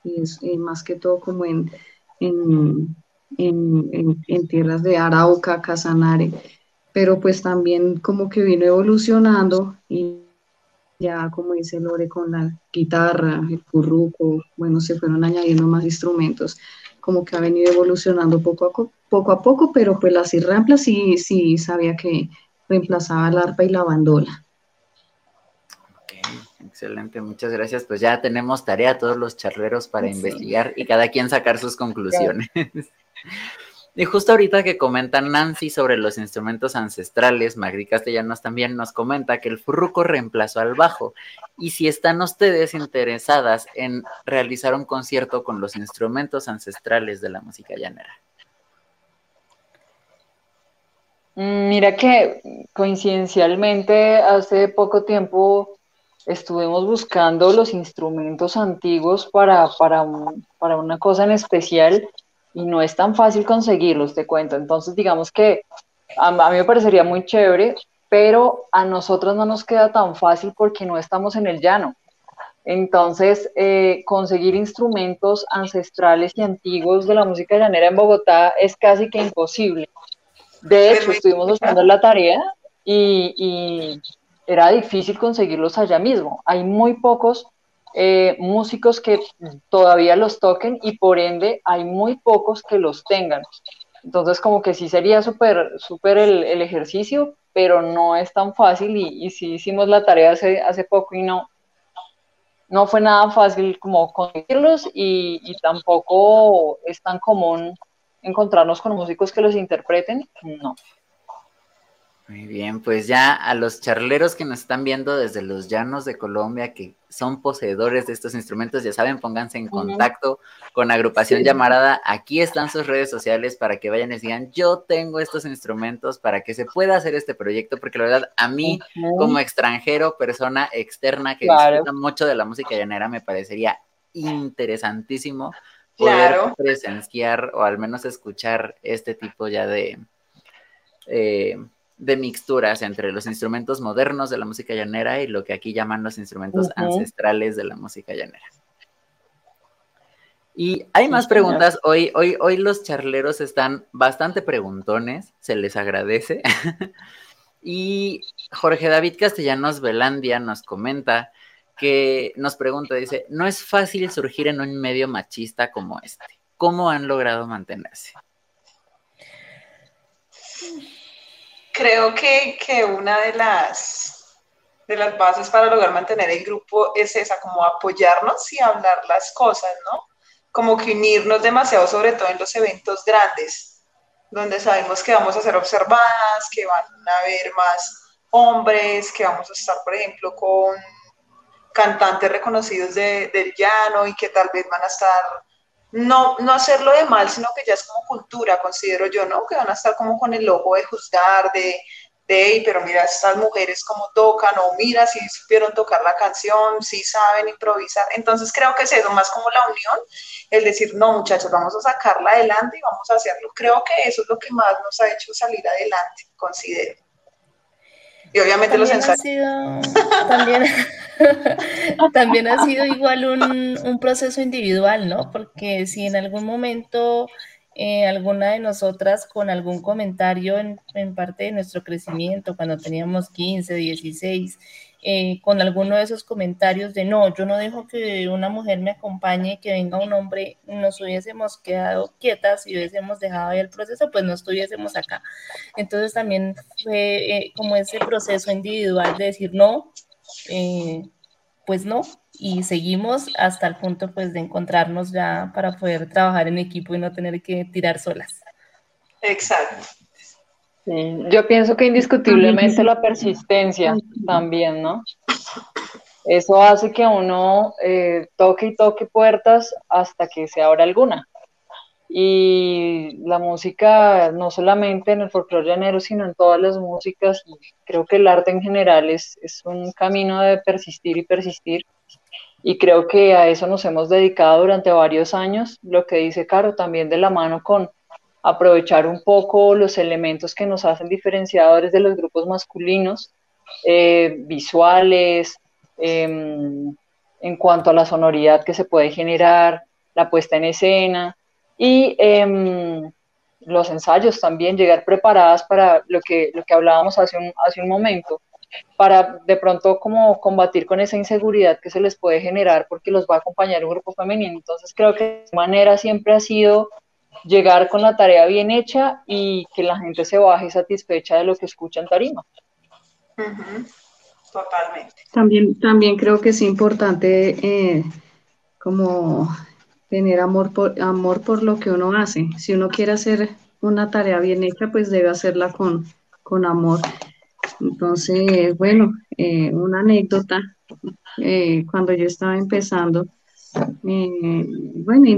y es más que todo como en, en en, tierras de Arauca, Casanare, pero pues también como que vino evolucionando y ya como dice Lore con la guitarra, el curruco, bueno, se fueron añadiendo más instrumentos, como que ha venido evolucionando poco a poco, a poco pero pues la cirrampla sí, sí sabía que reemplazaba el arpa y la bandola. Excelente, muchas gracias. Pues ya tenemos tarea todos los charleros para investigar y cada quien sacar sus conclusiones. [LAUGHS] [LAUGHS] Y justo ahorita que comenta Nancy sobre los instrumentos ancestrales, Magri Castellanos también nos comenta que el furruco reemplazó al bajo. Y si están ustedes interesadas en realizar un concierto con los instrumentos ancestrales de la música llanera. Mm, mira que coincidencialmente hace poco tiempo estuvimos buscando los instrumentos antiguos para, para, para una cosa en especial y no es tan fácil conseguirlos, te cuento. Entonces, digamos que a, mí me parecería muy chévere, pero a nosotros no nos queda tan fácil porque no estamos en el llano. Entonces, eh, conseguir instrumentos ancestrales y antiguos de la música llanera en Bogotá es casi que imposible. De hecho, estuvimos buscando la tarea y, y era difícil conseguirlos allá mismo. Hay muy pocos eh, músicos que todavía los toquen y por ende hay muy pocos que los tengan. Entonces como que sí sería súper súper el, ejercicio, pero no es tan fácil y, y sí hicimos la tarea hace, hace poco y no, no fue nada fácil como conseguirlos y, y tampoco es tan común encontrarnos con músicos que los interpreten, no. Muy bien, pues ya a los charleros que nos están viendo desde los llanos de Colombia, que son poseedores de estos instrumentos, ya saben, pónganse en contacto con Agrupación Llamarada. Aquí están sus redes sociales para que vayan y digan, yo tengo estos instrumentos para que se pueda hacer este proyecto, porque la verdad, a mí, como extranjero, persona externa que disfruta mucho de la música llanera, me parecería interesantísimo poder presenciar o al menos escuchar este tipo ya de... Eh, de mixturas entre los instrumentos modernos de la música llanera y lo que aquí llaman los instrumentos ancestrales de la música llanera. Y hay más preguntas. Hoy, hoy, hoy los charleros están bastante preguntones, se les agradece. [LAUGHS] y Jorge David Castellanos Velandia nos comenta que nos pregunta, dice, no es fácil surgir en un medio machista como este. ¿Cómo han logrado mantenerse? Creo que, una de las, de las bases para lograr mantener el grupo es esa, como apoyarnos y hablar las cosas, ¿no? Como que unirnos demasiado, sobre todo en los eventos grandes, donde sabemos que vamos a ser observadas, que van a haber más hombres, que vamos a estar, por ejemplo, con cantantes reconocidos del llano y que tal vez van a estar no, no hacerlo de mal, sino que ya es como cultura, considero yo, ¿no? Que van a estar como con el ojo de juzgar, de, de, pero mira estas mujeres cómo tocan, o mira si supieron tocar la canción, si saben improvisar. Entonces creo que es eso, más como la unión, el decir, no muchachos, vamos a sacarla adelante y vamos a hacerlo. Creo que eso es lo que más nos ha hecho salir adelante, considero. Y obviamente los ensayos. [LAUGHS] también, [LAUGHS] también ha sido igual un, un, proceso individual, ¿no? Porque si en algún momento eh, alguna de nosotras con algún comentario en, en, parte de nuestro crecimiento, cuando teníamos 15, 16, eh, con alguno de esos comentarios de no, yo no dejo que una mujer me acompañe, que venga un hombre, nos hubiésemos quedado quietas y hubiésemos dejado ahí el proceso, pues no estuviésemos acá. Entonces también fue eh, como ese proceso individual de decir no, pues no, y seguimos hasta el punto pues de encontrarnos ya para poder trabajar en equipo y no tener que tirar solas. Exacto. Yo pienso que indiscutiblemente la persistencia también, ¿no? Eso hace que uno eh, toque y toque puertas hasta que se abra alguna. Y la música, no solamente en el folclore llanero, sino en todas las músicas, creo que el arte en general es, es un camino de persistir y persistir y creo que a eso nos hemos dedicado durante varios años, lo que dice Caro, también de la mano con aprovechar un poco los elementos que nos hacen diferenciadores de los grupos masculinos, eh, visuales, em, en cuanto a la sonoridad que se puede generar, la puesta en escena y em, los ensayos también, llegar preparadas para lo que, lo que hablábamos hace un, hace un momento, para de pronto como combatir con esa inseguridad que se les puede generar porque los va a acompañar un grupo femenino. Entonces creo que de manera siempre ha sido llegar con la tarea bien hecha y que la gente se baje satisfecha de lo que escucha en tarima. Totalmente. También, también creo que es importante eh, como tener amor por, amor por lo que uno hace. Si uno quiere hacer una tarea bien hecha, pues debe hacerla con, con amor. Entonces, bueno, eh, una anécdota, eh, cuando yo estaba empezando, eh, bueno, y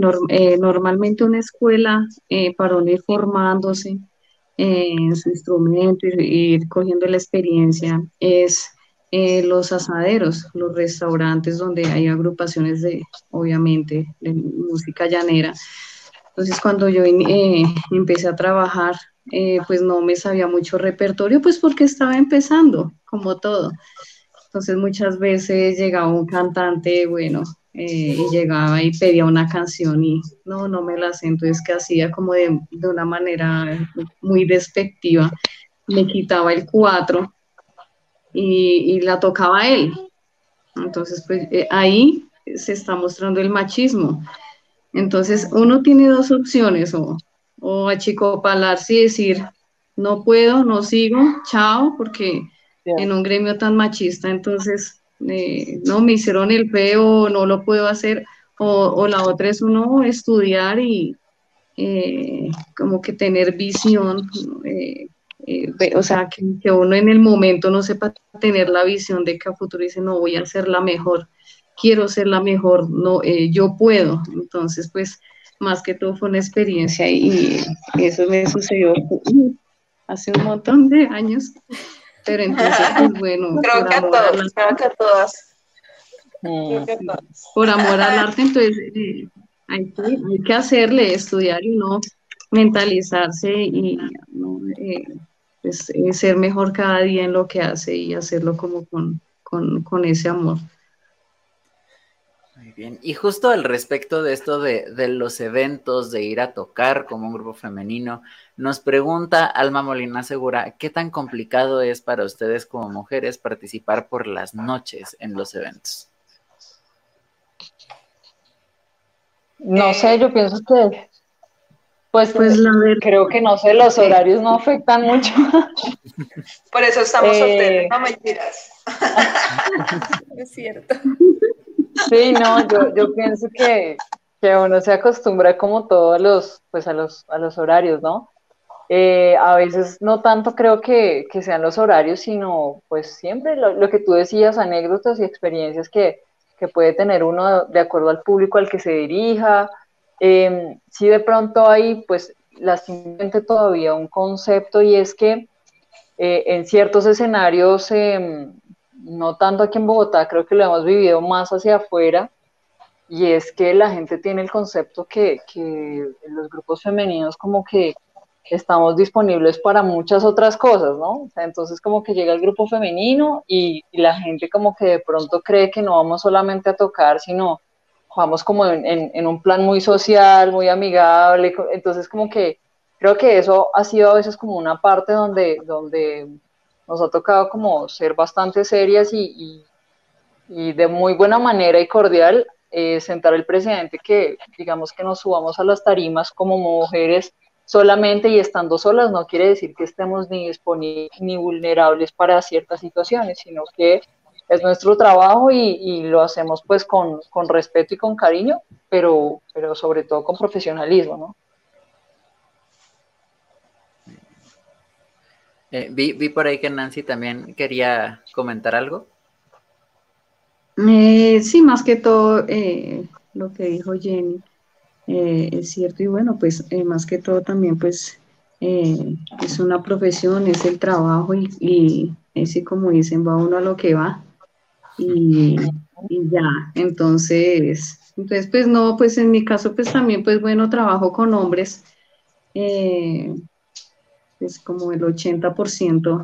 normalmente una escuela para uno ir formándose en su instrumento y ir cogiendo la experiencia es los asaderos, los restaurantes donde hay agrupaciones de, obviamente, de música llanera. Entonces, cuando yo empecé a trabajar eh, pues no me sabía mucho repertorio, pues porque estaba empezando, como todo. Entonces muchas veces llegaba un cantante, bueno, eh, y llegaba y pedía una canción y no, no me la sé, entonces que hacía como de, de una manera muy despectiva, me quitaba el cuatro y, y la tocaba él. Entonces, pues eh, ahí se está mostrando el machismo. Entonces, uno tiene dos opciones, o o achicopalarse y decir, no puedo, no sigo, chao, porque en un gremio tan machista, entonces, eh, no, me hicieron el feo, no lo puedo hacer, o, la otra es uno estudiar y eh, como que tener visión, eh, o sea, que, que, uno en el momento no sepa tener la visión de que a futuro dice, no, voy a ser la mejor, quiero ser la mejor, no, yo puedo, entonces, pues, más que todo fue una experiencia y eso me sucedió hace un montón de años. Pero entonces, pues [LAUGHS] bueno. Creo que a todos, creo que a todas. Por amor al arte, entonces eh, hay, que, hay, que, hacerle, estudiar y no mentalizarse y eh, pues, eh, ser mejor cada día en lo que hace y hacerlo como con, con, con ese amor bien. Y justo al respecto de esto de, los eventos, de ir a tocar como un grupo femenino, nos pregunta Alma Molina Segura, ¿qué tan complicado es para ustedes como mujeres participar por las noches en los eventos? No sé, yo pienso que, pues, pues creo que no sé, los horarios no afectan mucho. Por eso estamos solteros, no mentiras. [LAUGHS] es cierto. [LAUGHS] Sí, no, yo, yo pienso que, que, uno se acostumbra como todo a los, pues a los, a los horarios, ¿no? Eh, a veces no tanto creo que, que, sean los horarios, sino pues siempre lo, lo, que tú decías, anécdotas y experiencias que, que puede tener uno de acuerdo al público al que se dirija. Eh, sí de pronto hay pues lastimamente todavía un concepto y es que eh, en ciertos escenarios, em, no tanto aquí en Bogotá, creo que lo hemos vivido más hacia afuera, y es que la gente tiene el concepto que, que los grupos femeninos como que estamos disponibles para muchas otras cosas, ¿no? entonces como que llega el grupo femenino y, la gente como que de pronto cree que no vamos solamente a tocar, sino vamos como en, un plan muy social, muy amigable, entonces como que creo que eso ha sido a veces como una parte donde, donde nos ha tocado como ser bastante serias y, y, de muy buena manera y cordial eh, sentar el presidente que digamos que nos subamos a las tarimas como mujeres solamente y estando solas no quiere decir que estemos ni disponibles ni vulnerables para ciertas situaciones, sino que es nuestro trabajo y, lo hacemos pues con, respeto y con cariño, pero, pero sobre todo con profesionalismo, ¿no? Eh, vi, vi, por ahí que Nancy también quería comentar algo. Eh, sí, más que todo eh, lo que dijo Jenny. Es cierto, y bueno, pues más que todo también pues es una profesión, es el trabajo y, y ese como dicen, va uno a lo que va y, ya, entonces, entonces pues no, pues en mi caso pues también pues bueno, trabajo con hombres, es pues, como el 80%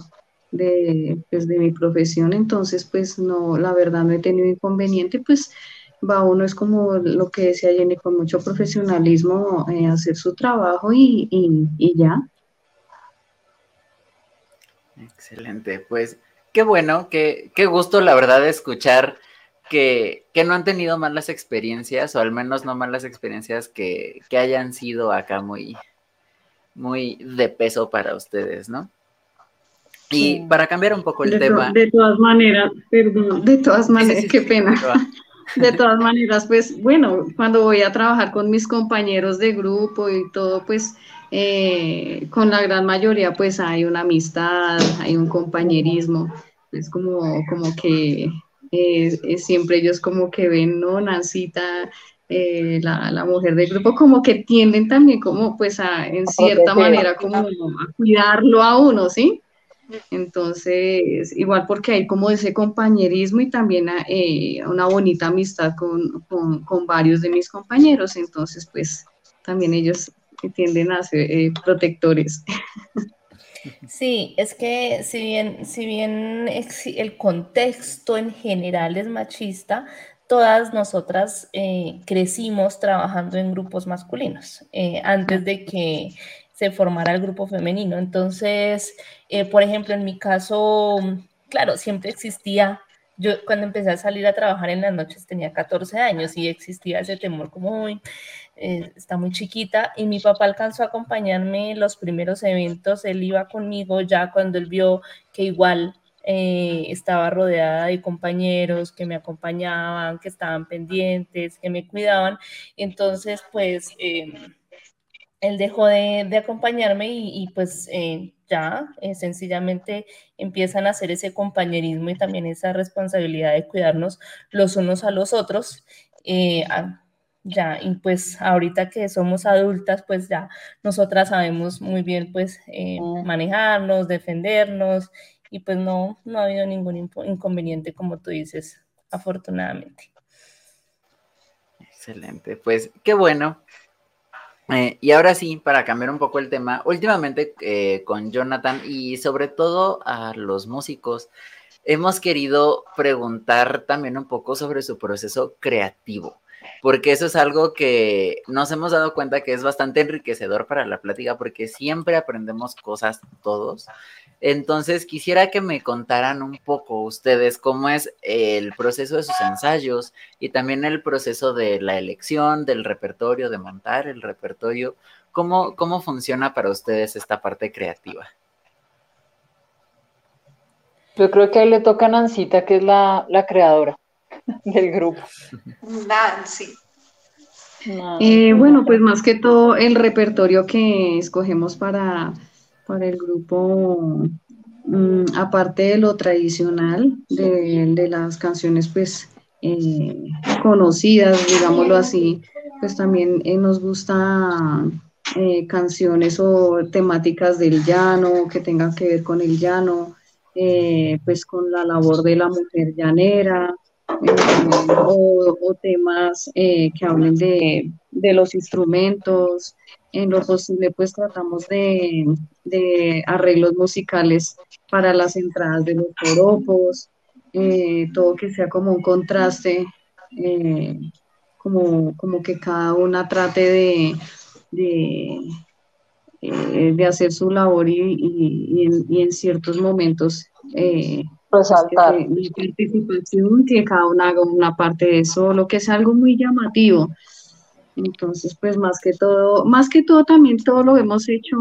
de, pues, de mi profesión, entonces pues no, la verdad no he tenido inconveniente, pues va uno es como lo que decía Jenny, con mucho profesionalismo, eh, hacer su trabajo y, ya. Excelente, pues qué bueno, qué, qué gusto la verdad de escuchar que, no han tenido malas experiencias, o al menos no malas experiencias que, hayan sido acá muy, muy de peso para ustedes, ¿no? Y para cambiar un poco el tema. de todas maneras, perdón, de todas maneras, qué pena. De todas maneras, pues bueno, cuando voy a trabajar con mis compañeros de grupo y todo, pues eh, con la gran mayoría pues hay una amistad, hay un compañerismo, es como, como que eh, siempre ellos como que ven, ¿no? Nancita, eh, la, la, mujer del grupo, como que tienden también como pues a, en cierta manera, como a cuidarlo a uno, ¿sí? Entonces, igual porque hay como ese compañerismo y también eh, una bonita amistad con, varios de mis compañeros, entonces pues también ellos tienden a ser eh, protectores. Sí, es que si bien, si bien el contexto en general es machista, todas nosotras eh, crecimos trabajando en grupos masculinos antes de que se formara el grupo femenino. Entonces, eh, por ejemplo, en mi caso, claro, siempre existía, yo cuando empecé a salir a trabajar en las noches tenía 14 años y existía ese temor como, uy, eh, está muy chiquita y mi papá alcanzó a acompañarme en los primeros eventos, él iba conmigo ya cuando él vio que igual eh, estaba rodeada de compañeros que me acompañaban, que estaban pendientes, que me cuidaban. Entonces, pues em, él dejó de, acompañarme y, pues eh, ya eh, sencillamente empiezan a hacer ese compañerismo y también esa responsabilidad de cuidarnos los unos a los otros. Eh, ya, y pues ahorita que somos adultas, pues ya nosotras sabemos muy bien pues mm. manejarnos, defendernos y pues no, no ha habido ningún inconveniente como tú dices, afortunadamente. Excelente, pues qué bueno. Eh, y ahora sí, para cambiar un poco el tema, últimamente eh, con Jonathan y sobre todo a los músicos, hemos querido preguntar también un poco sobre su proceso creativo, porque eso es algo que nos hemos dado cuenta que es bastante enriquecedor para la plática, porque siempre aprendemos cosas todos. Entonces, quisiera que me contaran un poco ustedes cómo es el proceso de sus ensayos y también el proceso de la elección del repertorio, de montar el repertorio. ¿Cómo, cómo funciona para ustedes esta parte creativa? Yo creo que ahí le toca a Nancita, que es la, creadora [LAUGHS] del grupo. Nancy. Eh, bueno, pues más que todo el repertorio que escogemos para para el grupo, mm, aparte de lo tradicional, de, las canciones pues eh, conocidas, digámoslo así, pues también eh, nos gusta eh, canciones o temáticas del llano, que tengan que ver con el llano, pues con la labor de la mujer llanera, o, temas que hablen de, de, los instrumentos. En lo posible, pues tratamos de, de arreglos musicales para las entradas de los joropos, todo que sea como un contraste como, como que cada una trate de, de, eh, hacer su labor y, en, ciertos momentos eh, resaltar de, participación, que cada una haga una parte de eso, lo que es algo muy llamativo. Entonces, pues más que todo, más que todo también todo lo hemos hecho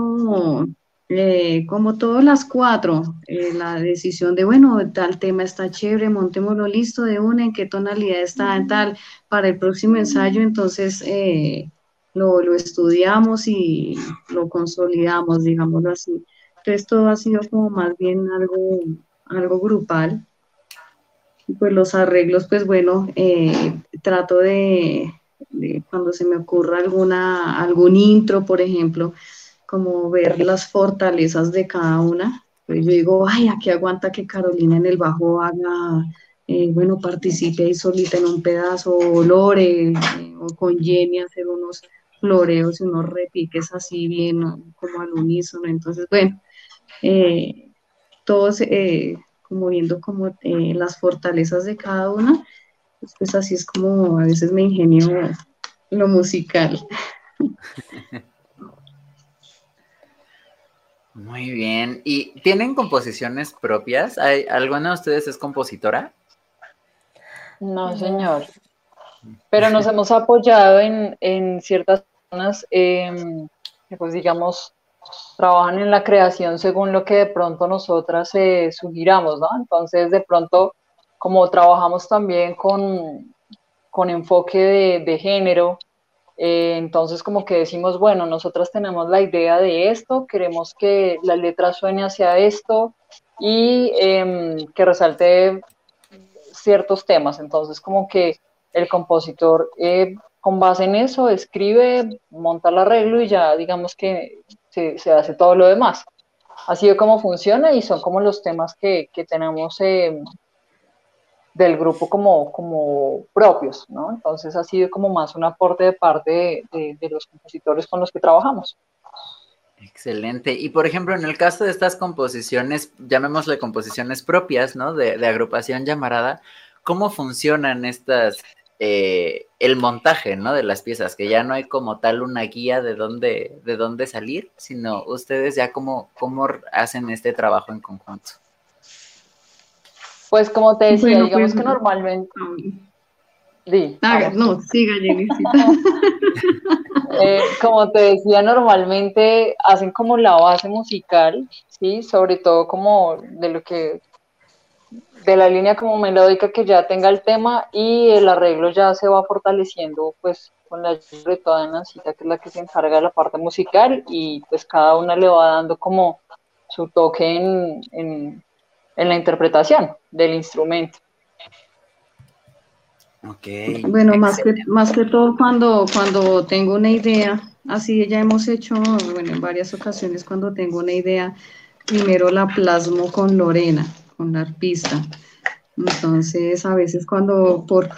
eh, como todas las cuatro, eh, la decisión de, bueno, tal tema está chévere, montémoslo listo de una, en qué tonalidad está, en tal, para el próximo ensayo, entonces eh, lo, lo, estudiamos y lo consolidamos, digámoslo así. Entonces todo ha sido como más bien algo, algo grupal. Pues los arreglos, pues bueno, trato de, de, cuando se me ocurra alguna, algún intro, por ejemplo, como ver las fortalezas de cada una. Pues yo digo, ay, aquí aguanta que Carolina en el bajo haga, eh, bueno, participe ahí solita en un pedazo, o Lore, eh, o con Jenny hacer unos floreos y unos repiques así bien, como al unísono. Entonces, bueno, eh, todos como viendo como las fortalezas de cada una, pues, pues así es como a veces me ingenio lo musical. Muy bien. ¿Y tienen composiciones propias? ¿Hay, ¿Alguna de ustedes es compositora? No, señor. Pero nos [LAUGHS] hemos apoyado en, ciertas personas em, que, pues digamos, trabajan en la creación según lo que de pronto nosotras eh, sugiramos, ¿no? Entonces, de pronto, como trabajamos también con, con enfoque de, género, eh, entonces, como que decimos, bueno, nosotras tenemos la idea de esto, queremos que la letra suene hacia esto y em, que resalte ciertos temas. Entonces, como que el compositor, eh, con base en eso, escribe, monta el arreglo y ya digamos que se, hace todo lo demás. Así es como funciona y son como los temas que, que tenemos em, del grupo como, como propios, ¿no? Entonces ha sido como más un aporte de parte de, los compositores con los que trabajamos. Excelente. Y por ejemplo, en el caso de estas composiciones, llamémosle composiciones propias, ¿no? De, agrupación llamarada, ¿cómo funcionan estas, eh, el montaje, ¿no? De las piezas, que ya no hay como tal una guía de dónde, de dónde salir, sino ustedes ya cómo, cómo hacen este trabajo en conjunto. Pues como te decía, digamos pues, que normalmente... Ah, no, siga. [LAUGHS] Eh, como te decía, normalmente hacen como la base musical, ¿sí? Sobre todo como de lo que de la línea como melódica que ya tenga el tema y el arreglo ya se va fortaleciendo pues con la ayuda de toda Nancita que es la que se encarga de la parte musical y pues cada una le va dando como su toque en, en la interpretación del instrumento. Okay, bueno, más que, más que todo cuando, cuando tengo una idea, así ya hemos hecho, bueno, en varias ocasiones cuando tengo una idea, primero la plasmo con Lorena, con la arpista. Entonces, a veces cuando por,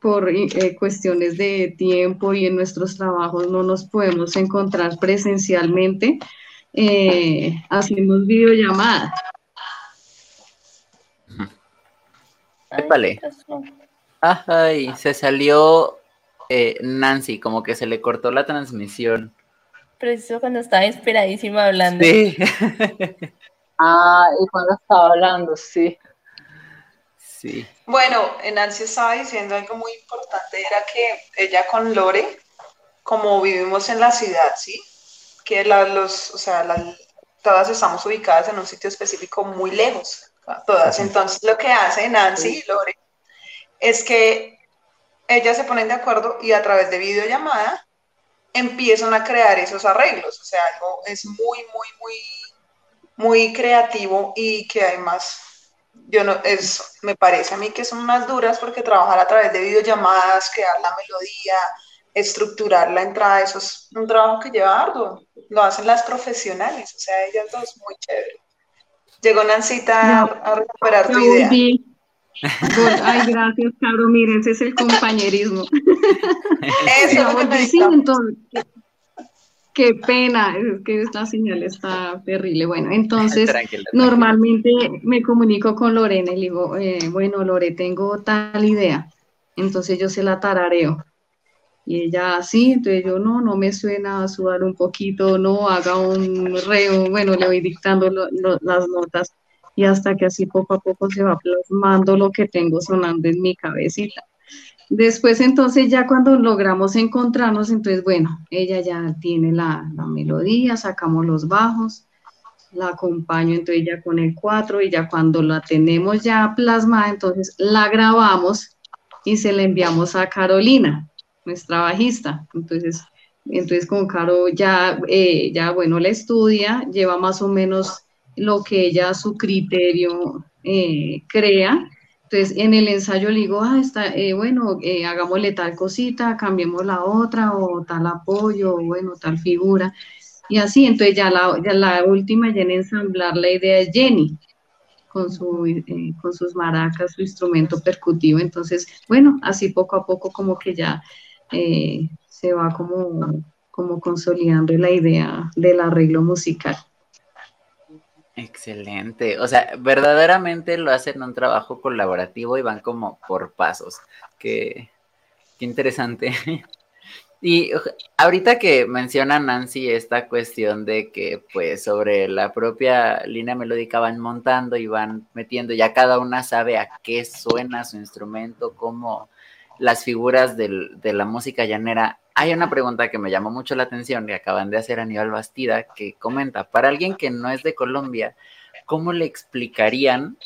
por, eh, cuestiones de tiempo y en nuestros trabajos no nos podemos encontrar presencialmente, eh, hacemos videollamadas. Épale. Ay, se salió eh, Nancy, como que se le cortó la transmisión. Preciso cuando estaba esperadísima hablando. Sí. [LAUGHS] ah, y cuando estaba hablando, sí. Sí. Bueno, Nancy estaba diciendo algo muy importante, era que ella con Lore, como vivimos en la ciudad, ¿sí? Que los, o sea, todas estamos ubicadas en un sitio específico muy lejos todas. Entonces, lo que hace Nancy y Lore es que ellas se ponen de acuerdo y a través de videollamada empiezan a crear esos arreglos. O sea, algo es muy, muy, muy, muy creativo y que además yo no, es, me parece a mí que son más duras porque trabajar a través de videollamadas, crear la melodía, estructurar la entrada, eso es un trabajo que lleva arduo, lo hacen las profesionales, o sea, ellas dos, muy chévere. Llegó Nancita a recuperar tu idea. Ay, gracias, Caro. Miren, ese es el compañerismo. Eso que sí, entonces, qué pena, es que esta señal está terrible. Bueno, entonces, normalmente me comunico con Lorena y le digo, eh, bueno, Lore, tengo tal idea. Entonces yo se la tarareo. Y ella, sí, entonces yo, no, no me suena a sudar un poquito, no, haga un reo, bueno, le voy dictando las notas y hasta que así poco a poco se va plasmando lo que tengo sonando en mi cabecita. Después entonces ya cuando logramos encontrarnos, entonces bueno, ella ya tiene la, melodía, sacamos los bajos, la acompaño entonces ya con el 4 y ya cuando la tenemos ya plasmada, entonces la grabamos y se la enviamos a Carolina, nuestra bajista. Entonces, entonces con Caro ya, eh, ya bueno, la estudia, lleva más o menos lo que ella su criterio eh, crea. Entonces, en el ensayo le digo, ah, está, eh, bueno, eh, hagámosle tal cosita, cambiemos la otra, o tal apoyo, o bueno, tal figura. Y así, entonces ya la, ya la última ya en ensamblar la idea es Jenny, con, su, con sus maracas, su instrumento percutivo. Entonces, bueno, así poco a poco como que ya se va como, como consolidando la idea del arreglo musical. Excelente. O sea, verdaderamente lo hacen un trabajo colaborativo y van como por pasos. Qué, qué interesante. [LAUGHS] Y ahorita que menciona Nancy esta cuestión de que pues sobre la propia línea melódica van montando y van metiendo, ya cada una sabe a qué suena su instrumento, cómo las figuras del, de la música llanera hay una pregunta que me llamó mucho la atención que acaban de hacer Aníbal Bastida, que comenta, para alguien que no es de Colombia, ¿cómo le explicarían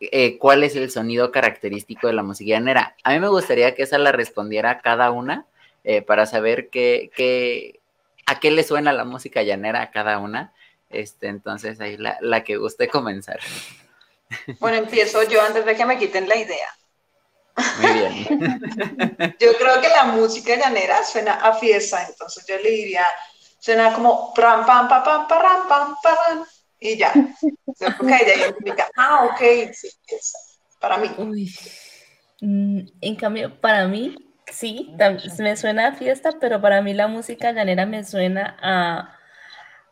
eh, cuál es el sonido característico de la música llanera? A mí me gustaría que esa la respondiera cada una eh, para saber qué, a qué le suena la música llanera a cada una. Este, entonces, ahí la, la que guste comenzar. Bueno, empiezo yo antes de que me quiten la idea. Muy bien. [LAUGHS] Yo creo que la música llanera suena a fiesta, entonces yo le diría, suena como pam, pam, pam, pam, pam, pam, pam, y ya. Yo creo que ella identifica, ah, ok, sí, para mí. Mm, en cambio, para mí, sí, me suena a fiesta, pero para mí la música llanera me suena a,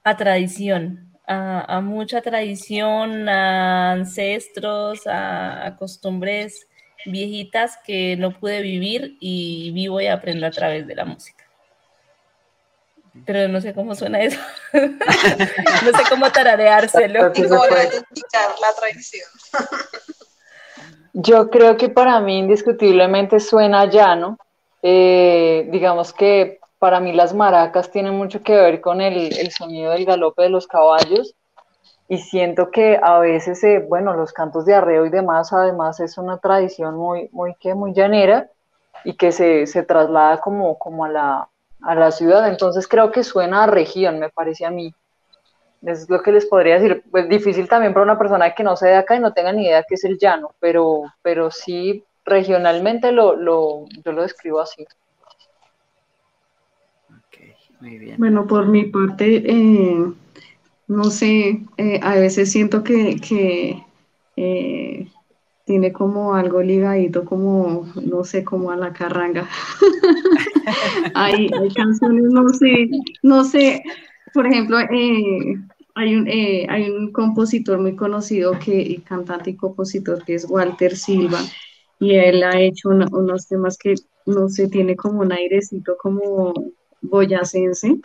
a tradición, a, a, mucha tradición, a ancestros, a, a costumbres viejitas que no pude vivir y vivo y aprendo a través de la música. Pero no sé cómo suena eso. [LAUGHS] no sé cómo tarareárselo. la tradición. [LAUGHS] Yo creo que para mí indiscutiblemente suena llano. Eh, digamos que para mí las maracas tienen mucho que ver con el, el sonido del galope de los caballos y siento que a veces, eh, bueno, los cantos de arreo y demás, además es una tradición muy, muy, que muy llanera y que se, se traslada como, como a, la, a la ciudad, entonces creo que suena a región, me parece a mí. Es lo que les podría decir. Pues difícil también para una persona que no sea de acá y no tenga ni idea qué es el llano, pero, pero sí regionalmente lo, lo, yo lo describo así. muy bien. Bueno, por mi parte, eh, no sé, eh, a veces siento que, eh, tiene como algo ligadito, como, no sé, como a la carranga. [LAUGHS] hay, canciones, no sé, no sé, por ejemplo, eh, hay, un, hay un compositor muy conocido, que cantante y compositor, que es Walter Silva, y él ha hecho unos temas que, no sé, tiene como un airecito como boyacense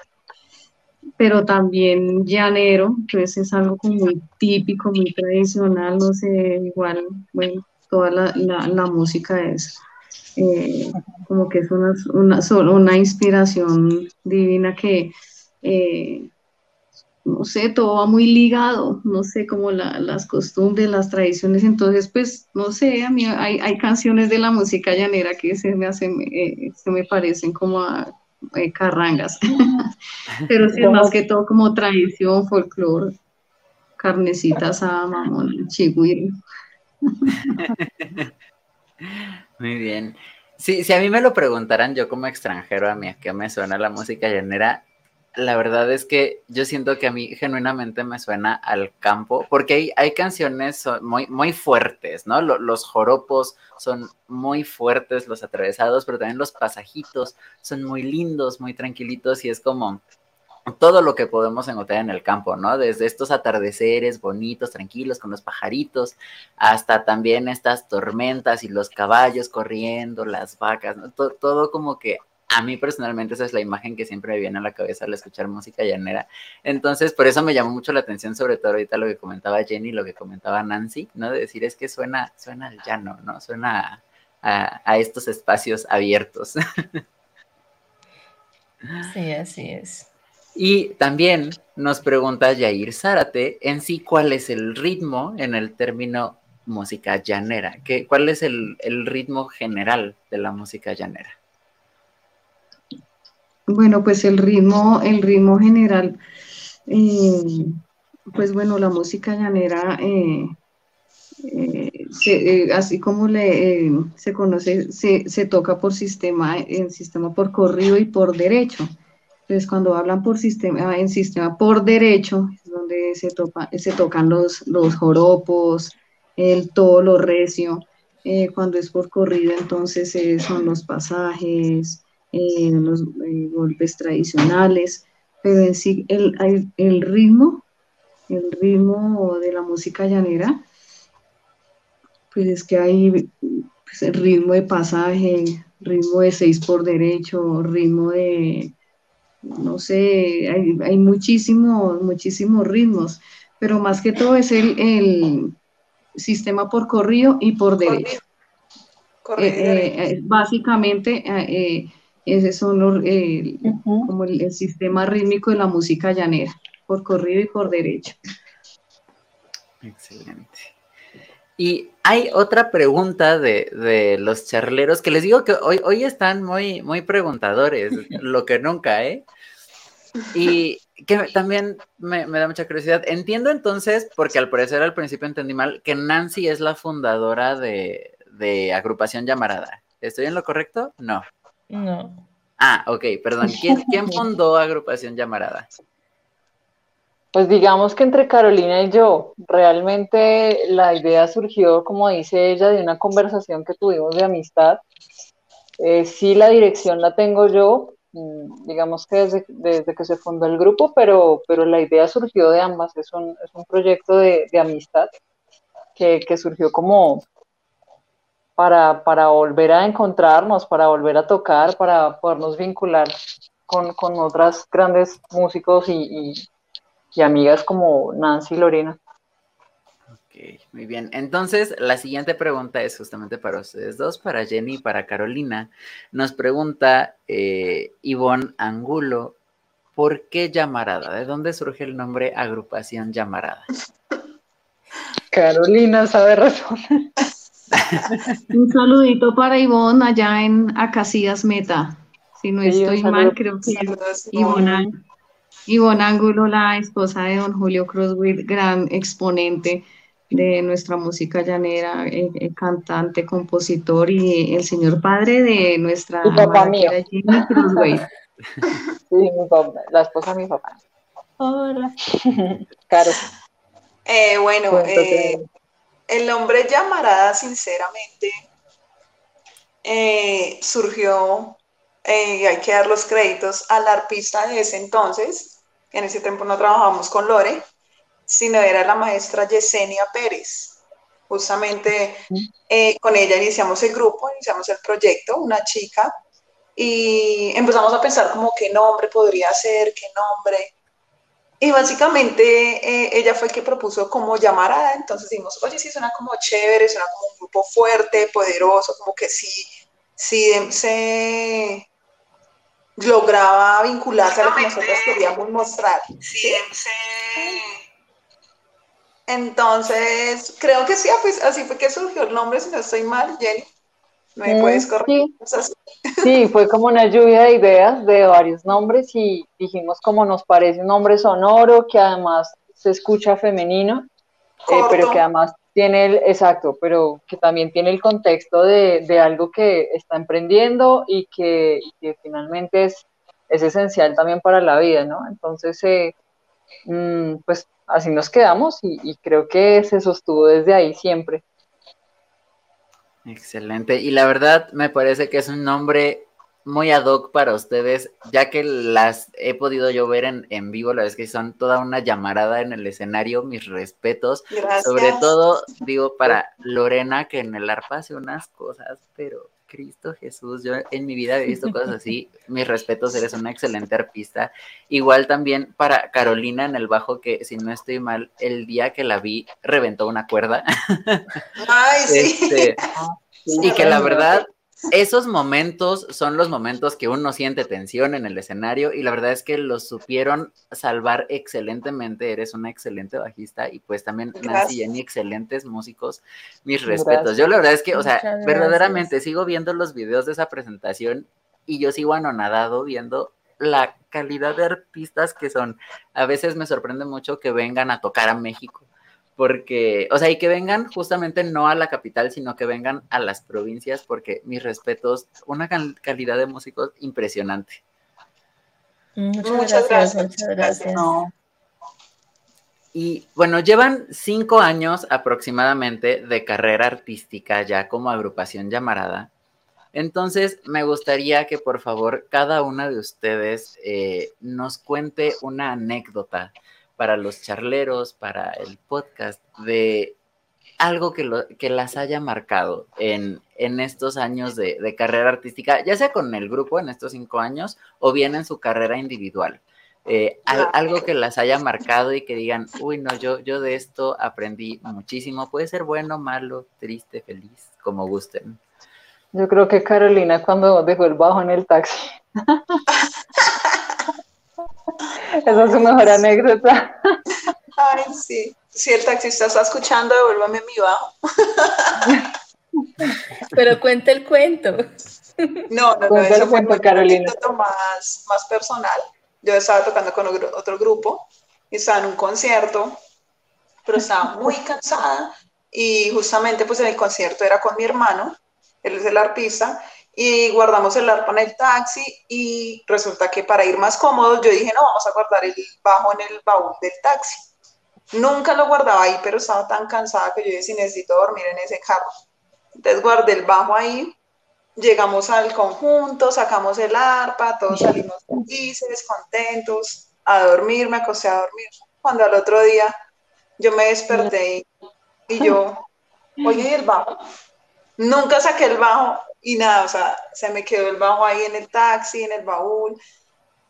pero también llanero, que es algo como muy típico, muy tradicional, no sé, igual, bueno, toda la, la, música es eh, como que es una, una, una inspiración divina que, eh, no sé, todo va muy ligado, no sé, como las costumbres, las tradiciones, entonces, pues, no sé, a mí hay, hay canciones de la música llanera que se me, hacen, eh, se me parecen como a eh, carrangas. [LAUGHS] Pero sí, más que todo como tradición, folclore, carnecitas a mamón, chigüiro. [LAUGHS] Muy bien. Sí, si a mí me lo preguntaran yo como extranjero, a mí a qué me suena la música llanera, la verdad es que yo siento que a mí genuinamente me suena al campo, porque hay, hay canciones muy, muy fuertes, ¿no? Los, joropos son muy fuertes, los atravesados, pero también los pasajitos son muy lindos, muy tranquilitos y es como todo lo que podemos encontrar en el campo, ¿no? Desde estos atardeceres bonitos, tranquilos, con los pajaritos, hasta también estas tormentas y los caballos corriendo, las vacas, ¿no? todo, todo como que a mí personalmente esa es la imagen que siempre me viene a la cabeza al escuchar música llanera. Entonces, por eso me llamó mucho la atención, sobre todo ahorita lo que comentaba Jenny, lo que comentaba Nancy, ¿no? De decir, es que suena, suena al llano, ¿no? Suena a, estos espacios abiertos. [LAUGHS] Sí, así es. Y también nos pregunta Yair Zárate en sí cuál es el ritmo en el término música llanera, ¿Qué, cuál es el ritmo general de la música llanera. Bueno, pues el ritmo, el ritmo general, eh, pues bueno, la música llanera, eh, eh, así como le, se conoce, se, toca por sistema, en sistema por corrido y por derecho. Entonces, cuando hablan por sistema, en sistema por derecho, es donde se, se tocan los, joropos, el todo lo recio. cuando es por corrido, entonces son los pasajes, eh, los eh, golpes tradicionales, pero en sí el, el, ritmo, el ritmo de la música llanera, pues es que hay pues, el ritmo de pasaje, ritmo de seis por derecho, ritmo de, no sé, hay, hay muchísimos, muchísimos ritmos, pero más que todo es el, el sistema por corrido y por derecho. Eh, básicamente, ese son eh, como el, sistema rítmico de la música llanera, por corrido y por derecho. Excelente. Y hay otra pregunta de, los charleros que les digo que hoy, hoy están muy, muy preguntadores, [LAUGHS] lo que nunca, ¿eh? Y que también me, da mucha curiosidad. Entiendo entonces, porque al parecer al principio entendí mal, que Nancy es la fundadora de, de Agrupación Llamarada. ¿Estoy en lo correcto? No. No. Ah, ok, perdón. [LAUGHS] ¿Quién, fundó Agrupación Llamarada? Pues digamos que entre Carolina y yo, realmente la idea surgió, como dice ella, de una conversación que tuvimos de amistad. Eh, sí, la dirección la tengo yo, mm, digamos que desde, que se fundó el grupo, pero, pero la idea surgió de ambas, es un, es un proyecto de, amistad que, que, surgió como, para, para volver a encontrarnos, para volver a tocar, para podernos vincular con, con otras grandes músicos y, y, amigas como Nancy y Lorena. Ok, muy bien. Entonces, la siguiente pregunta es justamente para ustedes dos, para Jenny y para Carolina. Nos pregunta eh, Ivonne Angulo, ¿por qué Llamarada? ¿De dónde surge el nombre Agrupación Llamarada? Carolina sabe responder. [LAUGHS] Un saludito para Ivonne allá en Acacias Meta. Si no estoy mal, creo que es Ivonne, Ángulo, la esposa de don Julio Croswell, gran exponente de nuestra música llanera, eh, eh, cantante, compositor y el señor padre de nuestra papá mío. [LAUGHS] Sí, mi papá, la esposa de mi papá. Hola. Caro. Eh, bueno, eh, el nombre Llamarada, sinceramente, eh, surgió, eh, hay que dar los créditos al arpista de ese entonces, en ese tiempo no trabajamos con Lore, sino era la maestra Yesenia Pérez. Justamente eh, con ella iniciamos el grupo, iniciamos el proyecto, una chica, y empezamos a pensar como qué nombre podría ser, qué nombre. Y básicamente eh, ella fue el que propuso como llamarada, entonces dijimos, oye, sí, suena como chévere, suena como un grupo fuerte, poderoso, como que sí, sí se lograba vincularse a lo que nosotros queríamos mostrar. Sí, Entonces, creo que sí, pues así fue que surgió el nombre, si no estoy mal, Jenny. ¿Me puedes corregir? Sí. [LAUGHS] fue como una lluvia de ideas de varios nombres y dijimos como nos parece un nombre sonoro que además se escucha femenino eh, pero que además tiene el, exacto, pero que también tiene el contexto de, de algo que está emprendiendo y que, finalmente es, es, esencial también para la vida, ¿no? Entonces, eh, mm, pues así nos quedamos y, y creo que se sostuvo desde ahí siempre. Excelente. Y la verdad me parece que es un nombre muy ad hoc para ustedes, ya que las he podido yo ver en, en vivo, la vez que son toda una llamarada en el escenario, mis respetos. Sobre todo, digo, para Lorena, que en el arpa hace unas cosas, pero Cristo Jesús, yo en mi vida he visto [LAUGHS] cosas así. Mis respetos, eres una excelente arpista. Igual también para Carolina en el bajo, que si no estoy mal, el día que la vi, reventó una cuerda. Ay, sí. Este, [LAUGHS] y que la verdad, esos momentos son los momentos que uno siente tensión en el escenario y la verdad es que los supieron salvar excelentemente. Eres una excelente bajista y pues también Nancy y Jenny, excelentes músicos. Mis respetos. Yo la verdad es que, o sea, verdaderamente sigo viendo los videos de esa presentación y yo sigo anonadado viendo la calidad de artistas que son. A veces me sorprende mucho que vengan a tocar a México porque, o sea, y que vengan justamente no a la capital, sino que vengan a las provincias, porque mis respetos, una calidad de músicos impresionante. Muchas, gracias, Muchas gracias. Y bueno, llevan cinco años aproximadamente de carrera artística ya como agrupación llamarada. Entonces, me gustaría que por favor cada una de ustedes eh, nos cuente una anécdota para los charleros, para el podcast, de algo que, lo, que las haya marcado en, en estos años de, carrera artística, ya sea con el grupo en estos cinco años o bien en su carrera individual. Eh, algo que las haya marcado y que digan, uy, no, yo, yo de esto aprendí muchísimo. Puede ser bueno, malo, triste, feliz, como gusten. Yo creo que Carolina cuando dejó el bajo en el taxi. [LAUGHS] Esa es su mejor anécdota. Ay, sí. Si el taxista está escuchando, devuélvame mi bajo. Pero cuente el cuento. No, no, no, eso fue un Carolina. más, más personal. Yo estaba tocando con otro grupo y estaba en un concierto, pero estaba muy cansada y justamente pues en el concierto era con mi hermano, él es el artista, y guardamos el arpa en el taxi y resulta que para ir más cómodos yo dije, no, vamos a guardar el bajo en el baúl del taxi. Nunca lo guardaba ahí, pero estaba tan cansada que yo dije, si necesito dormir en ese carro. Entonces guardé el bajo ahí, llegamos al conjunto, sacamos el arpa, todos salimos felices, contentos, a dormir, me acosté a dormir. Cuando al otro día yo me desperté y, yo, oye, ¿y el bajo? Nunca saqué el bajo y nada, o sea, se me quedó el bajo ahí en el taxi, en el baúl.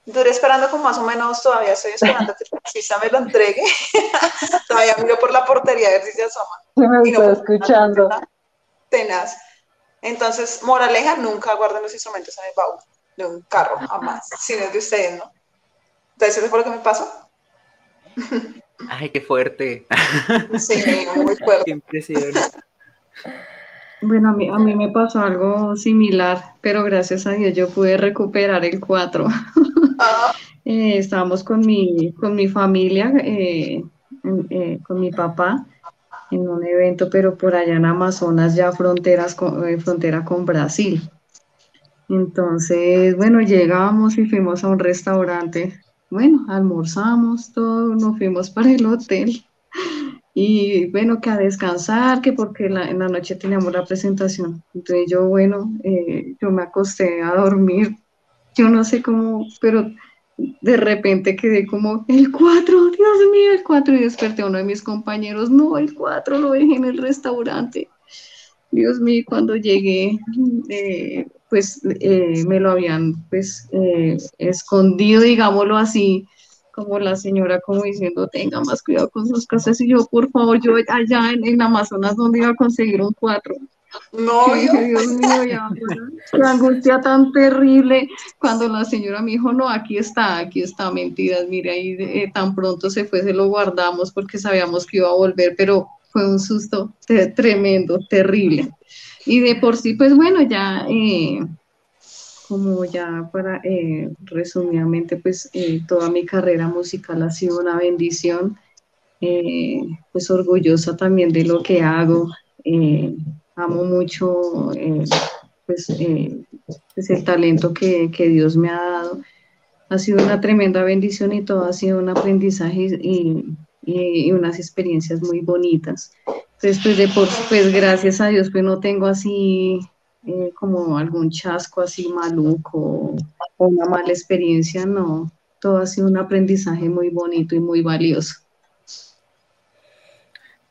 Duré esperando como más o menos, todavía estoy esperando que el taxista me lo entregue. [LAUGHS] todavía miro por la portería a ver si se asoma. me estoy escuchando. Tenaz. Entonces, moraleja, nunca guarden los instrumentos en el baúl de un carro, jamás, si no es de ustedes, ¿no? Entonces, ¿eso fue lo que me pasó? Ay, qué fuerte. Sí, muy fuerte. Qué impresión. [LAUGHS] Bueno, a mí, a mí me pasó algo similar, pero gracias a Dios yo pude recuperar el 4. Ah. [LAUGHS] Eh, estábamos con mi, con mi familia, eh, eh, con mi papá, en un evento, pero por allá en Amazonas, ya fronteras con, frontera con Brasil. Entonces, bueno, llegamos y fuimos a un restaurante. Bueno, almorzamos todo, nos fuimos para el hotel y bueno, que a descansar, que porque en la noche teníamos la presentación. Entonces yo, bueno, eh, yo me acosté a dormir, yo no sé cómo, pero de repente quedé como, el 4, Dios mío, el 4, y desperté a uno de mis compañeros, no, el 4 lo dejé en el restaurante. Dios mío, cuando llegué, eh, pues eh, me lo habían pues escondido, digámoslo así, como la señora como diciendo, tenga más cuidado con sus casas, y yo, por favor, yo allá en, Amazonas, donde iba a conseguir un cuatro? No, Dios mío, ya, la angustia tan terrible cuando la señora me dijo, no, aquí está, aquí está, mentiras, mire, ahí eh, tan pronto se fue, se lo guardamos porque sabíamos que iba a volver, pero fue un susto tremendo, terrible. Y de por sí, pues bueno, ya eh, como ya para eh, resumidamente, pues eh, toda mi carrera musical ha sido una bendición. eh, pues orgullosa también de lo que hago. Eh, amo mucho pues, pues, el talento que, Dios me ha dado. Ha sido una tremenda bendición y todo ha sido un aprendizaje y, y unas experiencias muy bonitas. Entonces, pues, de por, pues gracias a Dios, pues no tengo así eh, como algún chasco así maluco o una mala experiencia, no. Todo ha sido un aprendizaje muy bonito y muy valioso.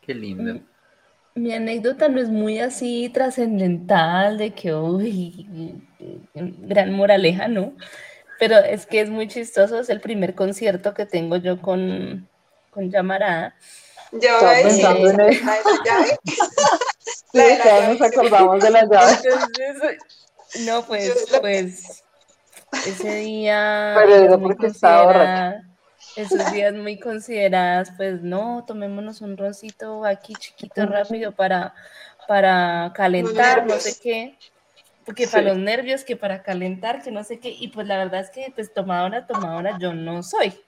Qué lindo. Mi anécdota no es muy así trascendental de que, uy, gran moraleja, ¿no? Pero es que es muy chistoso, es el primer concierto que tengo yo con, con Llamarada. Yo voy sí, nos acordamos de la llave. no, pues, pues, ese día. Pero porque estaba Esos días muy consideradas, pues no, tomémonos un roncito aquí chiquito, rápido para, para calentar, no sé qué. Porque para los nervios, que para calentar, que no sé qué. Y pues la verdad es que, pues tomadora, tomadora, yo no soy.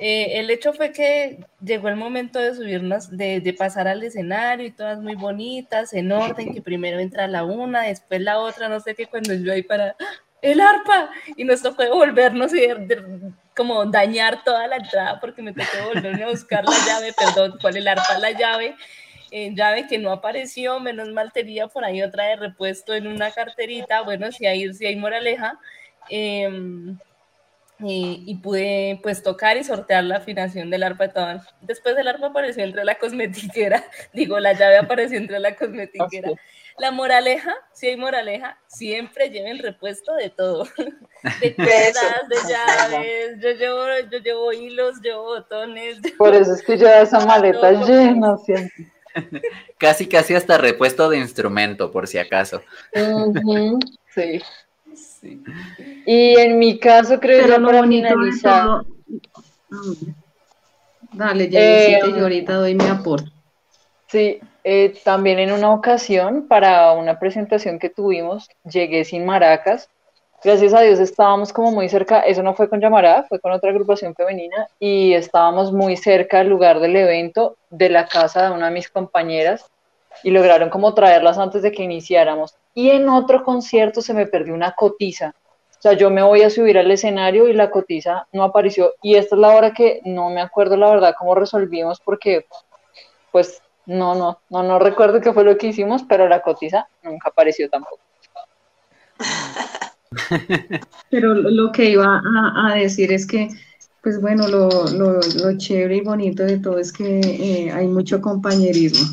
Eh, el hecho fue que llegó el momento de subirnos, de, pasar al escenario y todas muy bonitas, en orden, que primero entra la una, después la otra, no sé qué, cuando yo ahí para el arpa y nos tocó devolvernos y como dañar toda la entrada porque me tocó volverme a buscar la llave, perdón, ¿cuál el arpa? La llave, llave que no apareció, menos mal tenía por ahí otra de repuesto en una carterita, bueno, si hay, si hay moraleja. Eh, y, pude pues tocar y sortear la afinación del arpa de todo. Después del arpa apareció entre la [LAUGHS] cosmetiquera, digo, la llave apareció entre la cosmetiquera. La moraleja, si hay moraleja, siempre lleven repuesto de todo, [LAUGHS] de cuerdas, de llaves, yo llevo, yo llevo hilos, llevo botones. Por eso es que lleva esa [LAUGHS] maleta llena siempre. Casi, casi hasta repuesto de instrumento, por si acaso. sí. Y en mi caso creo que para finalizar. Dale, ya eh, yo ahorita doy mi aporte. Sí, eh, también en una ocasión para una presentación que tuvimos, llegué sin maracas. Gracias a Dios estábamos como muy cerca, eso no fue con Llamará, fue con otra agrupación femenina y estábamos muy cerca del lugar del evento, de la casa de una de mis compañeras y lograron como traerlas antes de que iniciáramos. Y en otro concierto se me perdió una cotiza. O sea, yo me voy a subir al escenario y la cotiza no apareció. Y esta es la hora que no me acuerdo la verdad cómo resolvimos porque, pues, no, no, no, no recuerdo qué fue lo que hicimos, pero la cotiza nunca apareció tampoco. [LAUGHS] Pero lo que iba a, decir es que, pues bueno, lo, chévere y bonito de todo es que eh, hay mucho compañerismo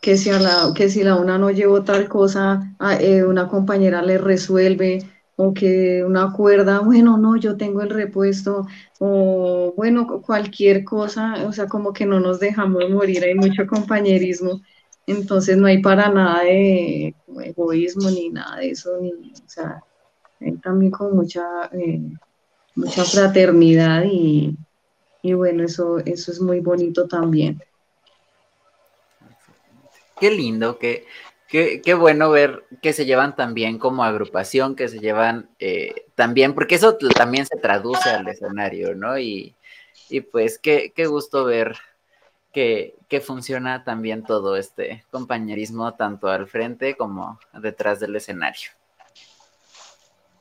que si, a la, que si la una no llevó tal cosa, eh, una compañera le resuelve, o que una cuerda, [LAUGHS] bueno, no, yo tengo el repuesto, o bueno, cualquier cosa, o sea, como que no nos dejamos morir, hay mucho compañerismo, entonces no hay para nada de egoísmo ni nada de eso, o sea, hay también con mucha, eh, mucha fraternidad y, y bueno, eso, eso es muy bonito también. Qué lindo, qué, qué, bueno ver que se llevan tan bien como agrupación, que se llevan eh, también, porque eso también se traduce al escenario, ¿no? Y, pues qué, qué gusto ver que, que, funciona también todo este compañerismo, tanto al frente como detrás del escenario.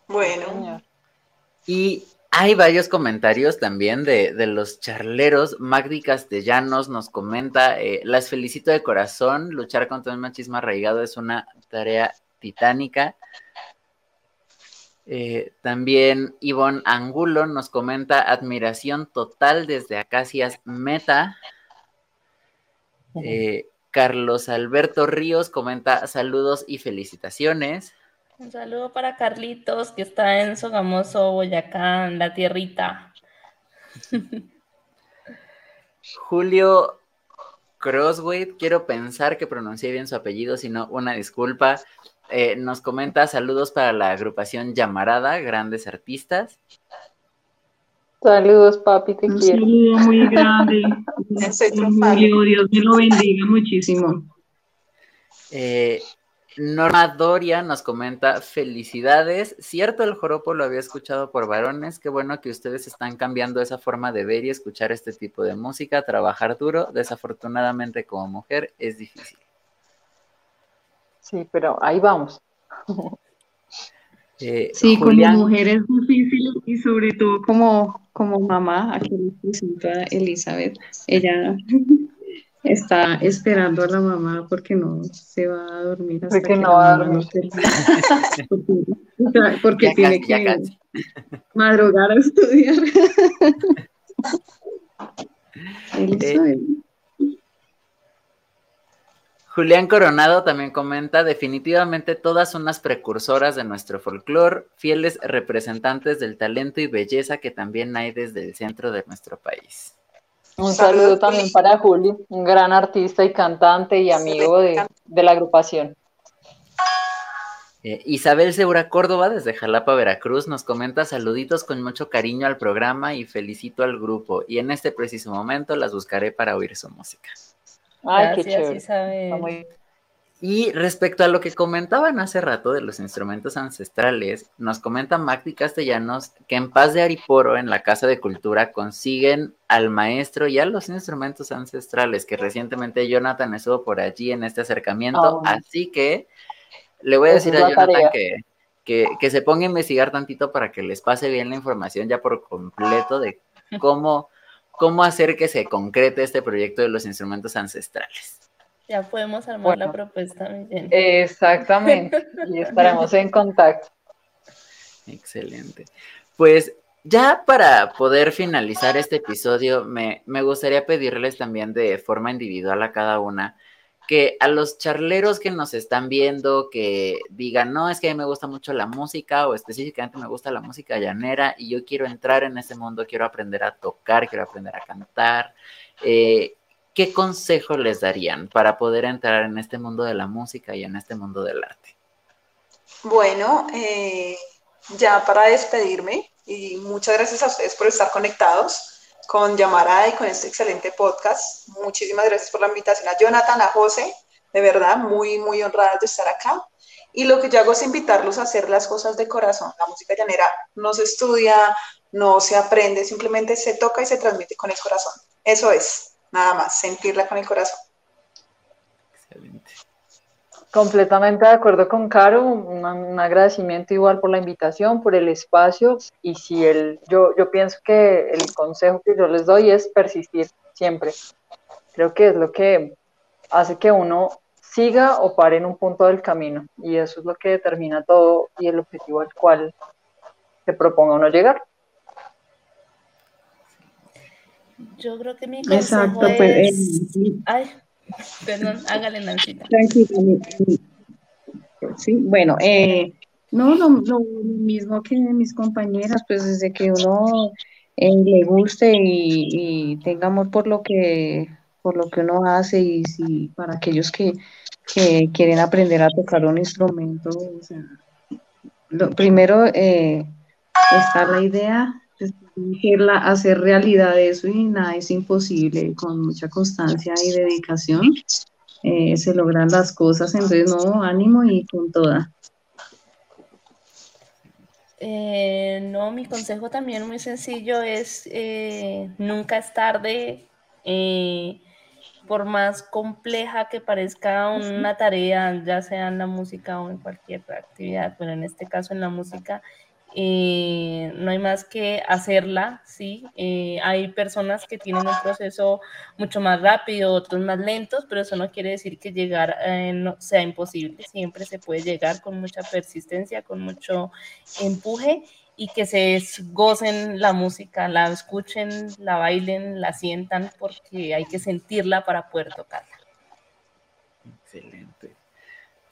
Bueno. Y hay varios comentarios también de, los charleros. Magdi Castellanos nos comenta, eh, las felicito de corazón, luchar contra el machismo arraigado es una tarea titánica. Eh, también Ivonne Angulo nos comenta admiración total desde Acacias Meta. Eh, Carlos Alberto Ríos comenta saludos y felicitaciones. Un saludo para Carlitos, que está en Sogamoso, Boyacá, en la tierrita. Julio Crossway, quiero pensar que pronuncié bien su apellido, si no, una disculpa. Eh, nos comenta saludos para la agrupación Llamarada, grandes artistas. Saludos, papi, te Un quiero. saludo muy grande. [LAUGHS] Dios me lo bendiga muchísimo. Eh, Norma Doria nos comenta, felicidades, cierto el joropo lo había escuchado por varones, qué bueno que ustedes están cambiando esa forma de ver y escuchar este tipo de música, trabajar duro, desafortunadamente como mujer es difícil. Sí, pero ahí vamos. Eh, sí, como mujer es difícil y sobre todo como, como mamá, aquí le presento a Elizabeth, ella está esperando a la mamá porque no se va a dormir hasta porque que no va a dormir. porque, tiene que madrugar a estudiar. [LAUGHS] Eh, Julián Coronado también comenta, definitivamente todas son las precursoras de nuestro folclore, fieles representantes del talento y belleza que también hay desde el centro de nuestro país. Un saludo también para Juli, un gran artista y cantante y amigo de, la agrupación. Eh, Isabel Segura Córdoba desde Jalapa, Veracruz, nos comenta saluditos con mucho cariño al programa y felicito al grupo. Y en este preciso momento las buscaré para oír su música. Ay, qué chévere. Isabel. Y respecto a lo que comentaban hace rato de los instrumentos ancestrales, nos comenta Magdi Castellanos que en Paz de Ariporo, en la Casa de Cultura, consiguen al maestro y a los instrumentos ancestrales, que recientemente Jonathan estuvo por allí en este acercamiento. Ah, Así que le voy a decir a Jonathan que, que, se ponga a investigar tantito para que les pase bien la información ya por completo de cómo, cómo hacer que se concrete este proyecto de los instrumentos ancestrales. Ya podemos armar la propuesta, Exactamente, y [LAUGHS] estaremos en contacto. Excelente. Pues ya para poder finalizar este episodio, me, me, gustaría pedirles también de forma individual a cada una que a los charleros que nos están viendo, que digan, no, es que a mí me gusta mucho la música o específicamente me gusta la música llanera y yo quiero entrar en ese mundo, quiero aprender a tocar, quiero aprender a cantar. Eh, ¿qué consejo les darían para poder entrar en este mundo de la música y en este mundo del arte? Bueno, eh, ya para despedirme, y muchas gracias a ustedes por estar conectados con Llamarada y con este excelente podcast. Muchísimas gracias por la invitación a Jonathan, a José, de verdad, muy, muy honradas de estar acá. Y lo que yo hago es invitarlos a hacer las cosas de corazón. La música llanera no se estudia, no se aprende, simplemente se toca y se transmite con el corazón. Eso es nada más, sentirla con el corazón. Excelente. Completamente de acuerdo con Caro, un, agradecimiento igual por la invitación, por el espacio y si el, yo, yo pienso que el consejo que yo les doy es persistir siempre. Creo que es lo que hace que uno siga o pare en un punto del camino y eso es lo que determina todo y el objetivo al cual se proponga uno llegar. Yo creo que mi consejo Exacto, pues, es... Ay, perdón, hágale, Nancita. Tranquilo. Sí, bueno, eh, no, lo, mismo que mis compañeras, pues desde que uno eh, le guste y, tenga amor por lo que por lo que uno hace y si para aquellos que, que quieren aprender a tocar un instrumento, o sea, lo, primero eh, está la idea, hacer realidad eso y nada es imposible, con mucha constancia y dedicación eh, se logran las cosas, entonces no, ánimo y con toda. Eh, no, mi consejo también muy sencillo es eh, nunca es tarde, por más compleja que parezca una tarea, ya sea en la música o en cualquier actividad, pero en este caso en la música, eh, no hay más que hacerla, ¿sí? Eh, hay personas que tienen un proceso mucho más rápido, otros más lentos, pero eso no quiere decir que llegar eh, sea imposible, siempre se puede llegar con mucha persistencia, con mucho empuje y que se gocen la música, la escuchen, la bailen, la sientan, porque hay que sentirla para poder tocarla. Excelente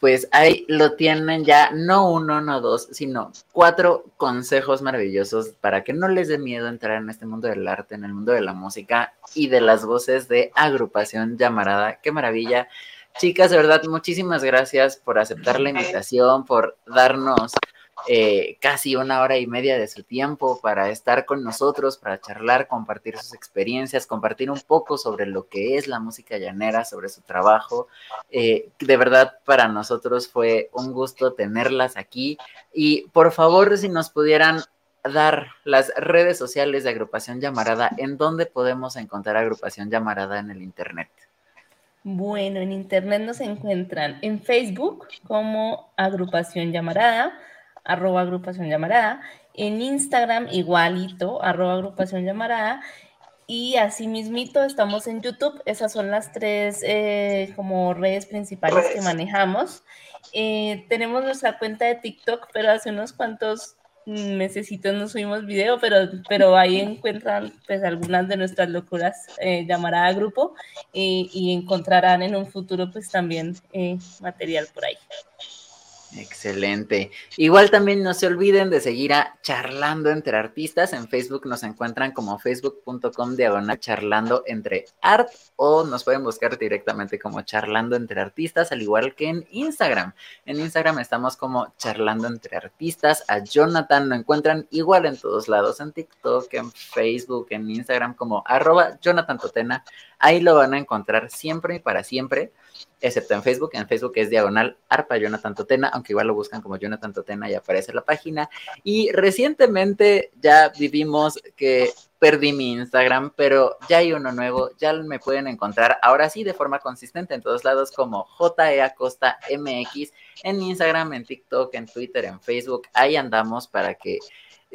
pues ahí lo tienen ya, no uno, no dos, sino cuatro consejos maravillosos para que no les dé miedo entrar en este mundo del arte, en el mundo de la música y de las voces de agrupación llamarada. Qué maravilla. Chicas, de verdad, muchísimas gracias por aceptar la invitación, por darnos eh, casi una hora y media de su tiempo para estar con nosotros, para charlar, compartir sus experiencias, compartir un poco sobre lo que es la música llanera, sobre su trabajo. Eh, de verdad, para nosotros fue un gusto tenerlas aquí. Y por favor, si nos pudieran dar las redes sociales de Agrupación Llamarada, ¿en dónde podemos encontrar Agrupación Llamarada en el Internet? Bueno, en Internet nos encuentran en Facebook como Agrupación Llamarada, arroba Agrupación Llamarada, en Instagram igualito, arroba Agrupación Llamarada, y asimismito estamos en YouTube. Esas son las tres eh, como redes principales que manejamos. Eh, tenemos nuestra cuenta de TikTok, pero hace unos cuantos necesito no subimos video, pero, pero ahí encuentran pues algunas de nuestras locuras eh, llamará a grupo eh, y encontrarán en un futuro pues también eh, material por ahí. Excelente. Igual también no se olviden de seguir a Charlando entre Artistas. En Facebook nos encuentran como facebook.com diagonal charlando entre art o nos pueden buscar directamente como Charlando entre Artistas, al igual que en Instagram. En Instagram estamos como Charlando entre Artistas. A Jonathan lo encuentran igual en todos lados, en TikTok, en Facebook, en Instagram como arroba Jonathan Totena. Ahí lo van a encontrar siempre y para siempre excepto en Facebook. En Facebook es diagonal arpa Jonathan Totena, aunque igual lo buscan como Jonathan Totena y aparece la página. Y recientemente ya vivimos que perdí mi Instagram, pero ya hay uno nuevo, ya me pueden encontrar ahora sí de forma consistente en todos lados como JE Acosta MX en Instagram, en TikTok, en Twitter, en Facebook. Ahí andamos para que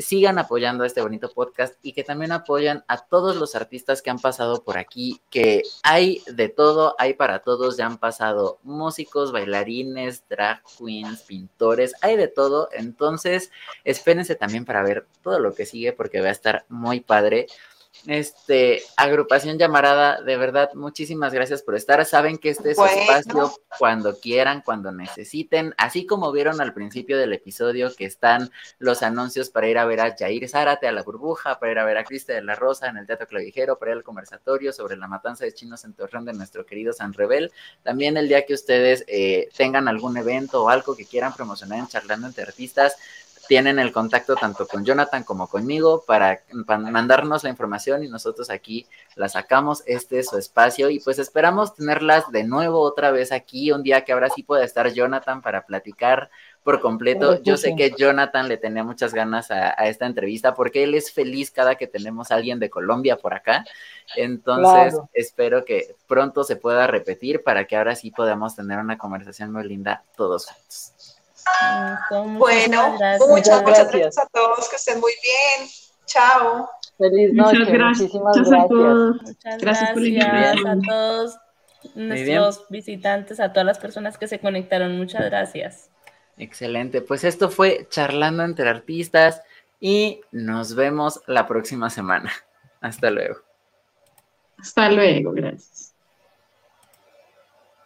sigan apoyando este bonito podcast y que también apoyan a todos los artistas que han pasado por aquí, que hay de todo, hay para todos, ya han pasado músicos, bailarines, drag queens, pintores, hay de todo, entonces espérense también para ver todo lo que sigue porque va a estar muy padre. Este, agrupación llamarada, de verdad, muchísimas gracias por estar. Saben que este es su espacio cuando quieran, cuando necesiten. Así como vieron al principio del episodio que están los anuncios para ir a ver a Jair Zárate a la burbuja, para ir a ver a Crista de la Rosa en el Teatro Clavijero, para ir al conversatorio sobre la matanza de chinos en Torreón de nuestro querido San Rebel. También el día que ustedes eh, tengan algún evento o algo que quieran promocionar en Charlando entre Artistas, tienen el contacto tanto con Jonathan como conmigo para, mandarnos la información y nosotros aquí la sacamos. Este es su espacio y pues esperamos tenerlas de nuevo otra vez aquí un día que ahora sí pueda estar Jonathan para platicar por completo. Yo sé que Jonathan le tenía muchas ganas a, esta entrevista porque él es feliz cada que tenemos a alguien de Colombia por acá. Entonces, espero que pronto se pueda repetir para que ahora sí podamos tener una conversación muy linda todos juntos. Bueno, muchas, gracias. a todos, que estén muy bien. Chao. Feliz noche, muchísimas gracias. Muchas gracias, a todos nuestros visitantes, a todas las personas que se conectaron. Muchas gracias. Excelente, pues esto fue Charlando entre Artistas y nos vemos la próxima semana. Hasta luego. Hasta luego, gracias.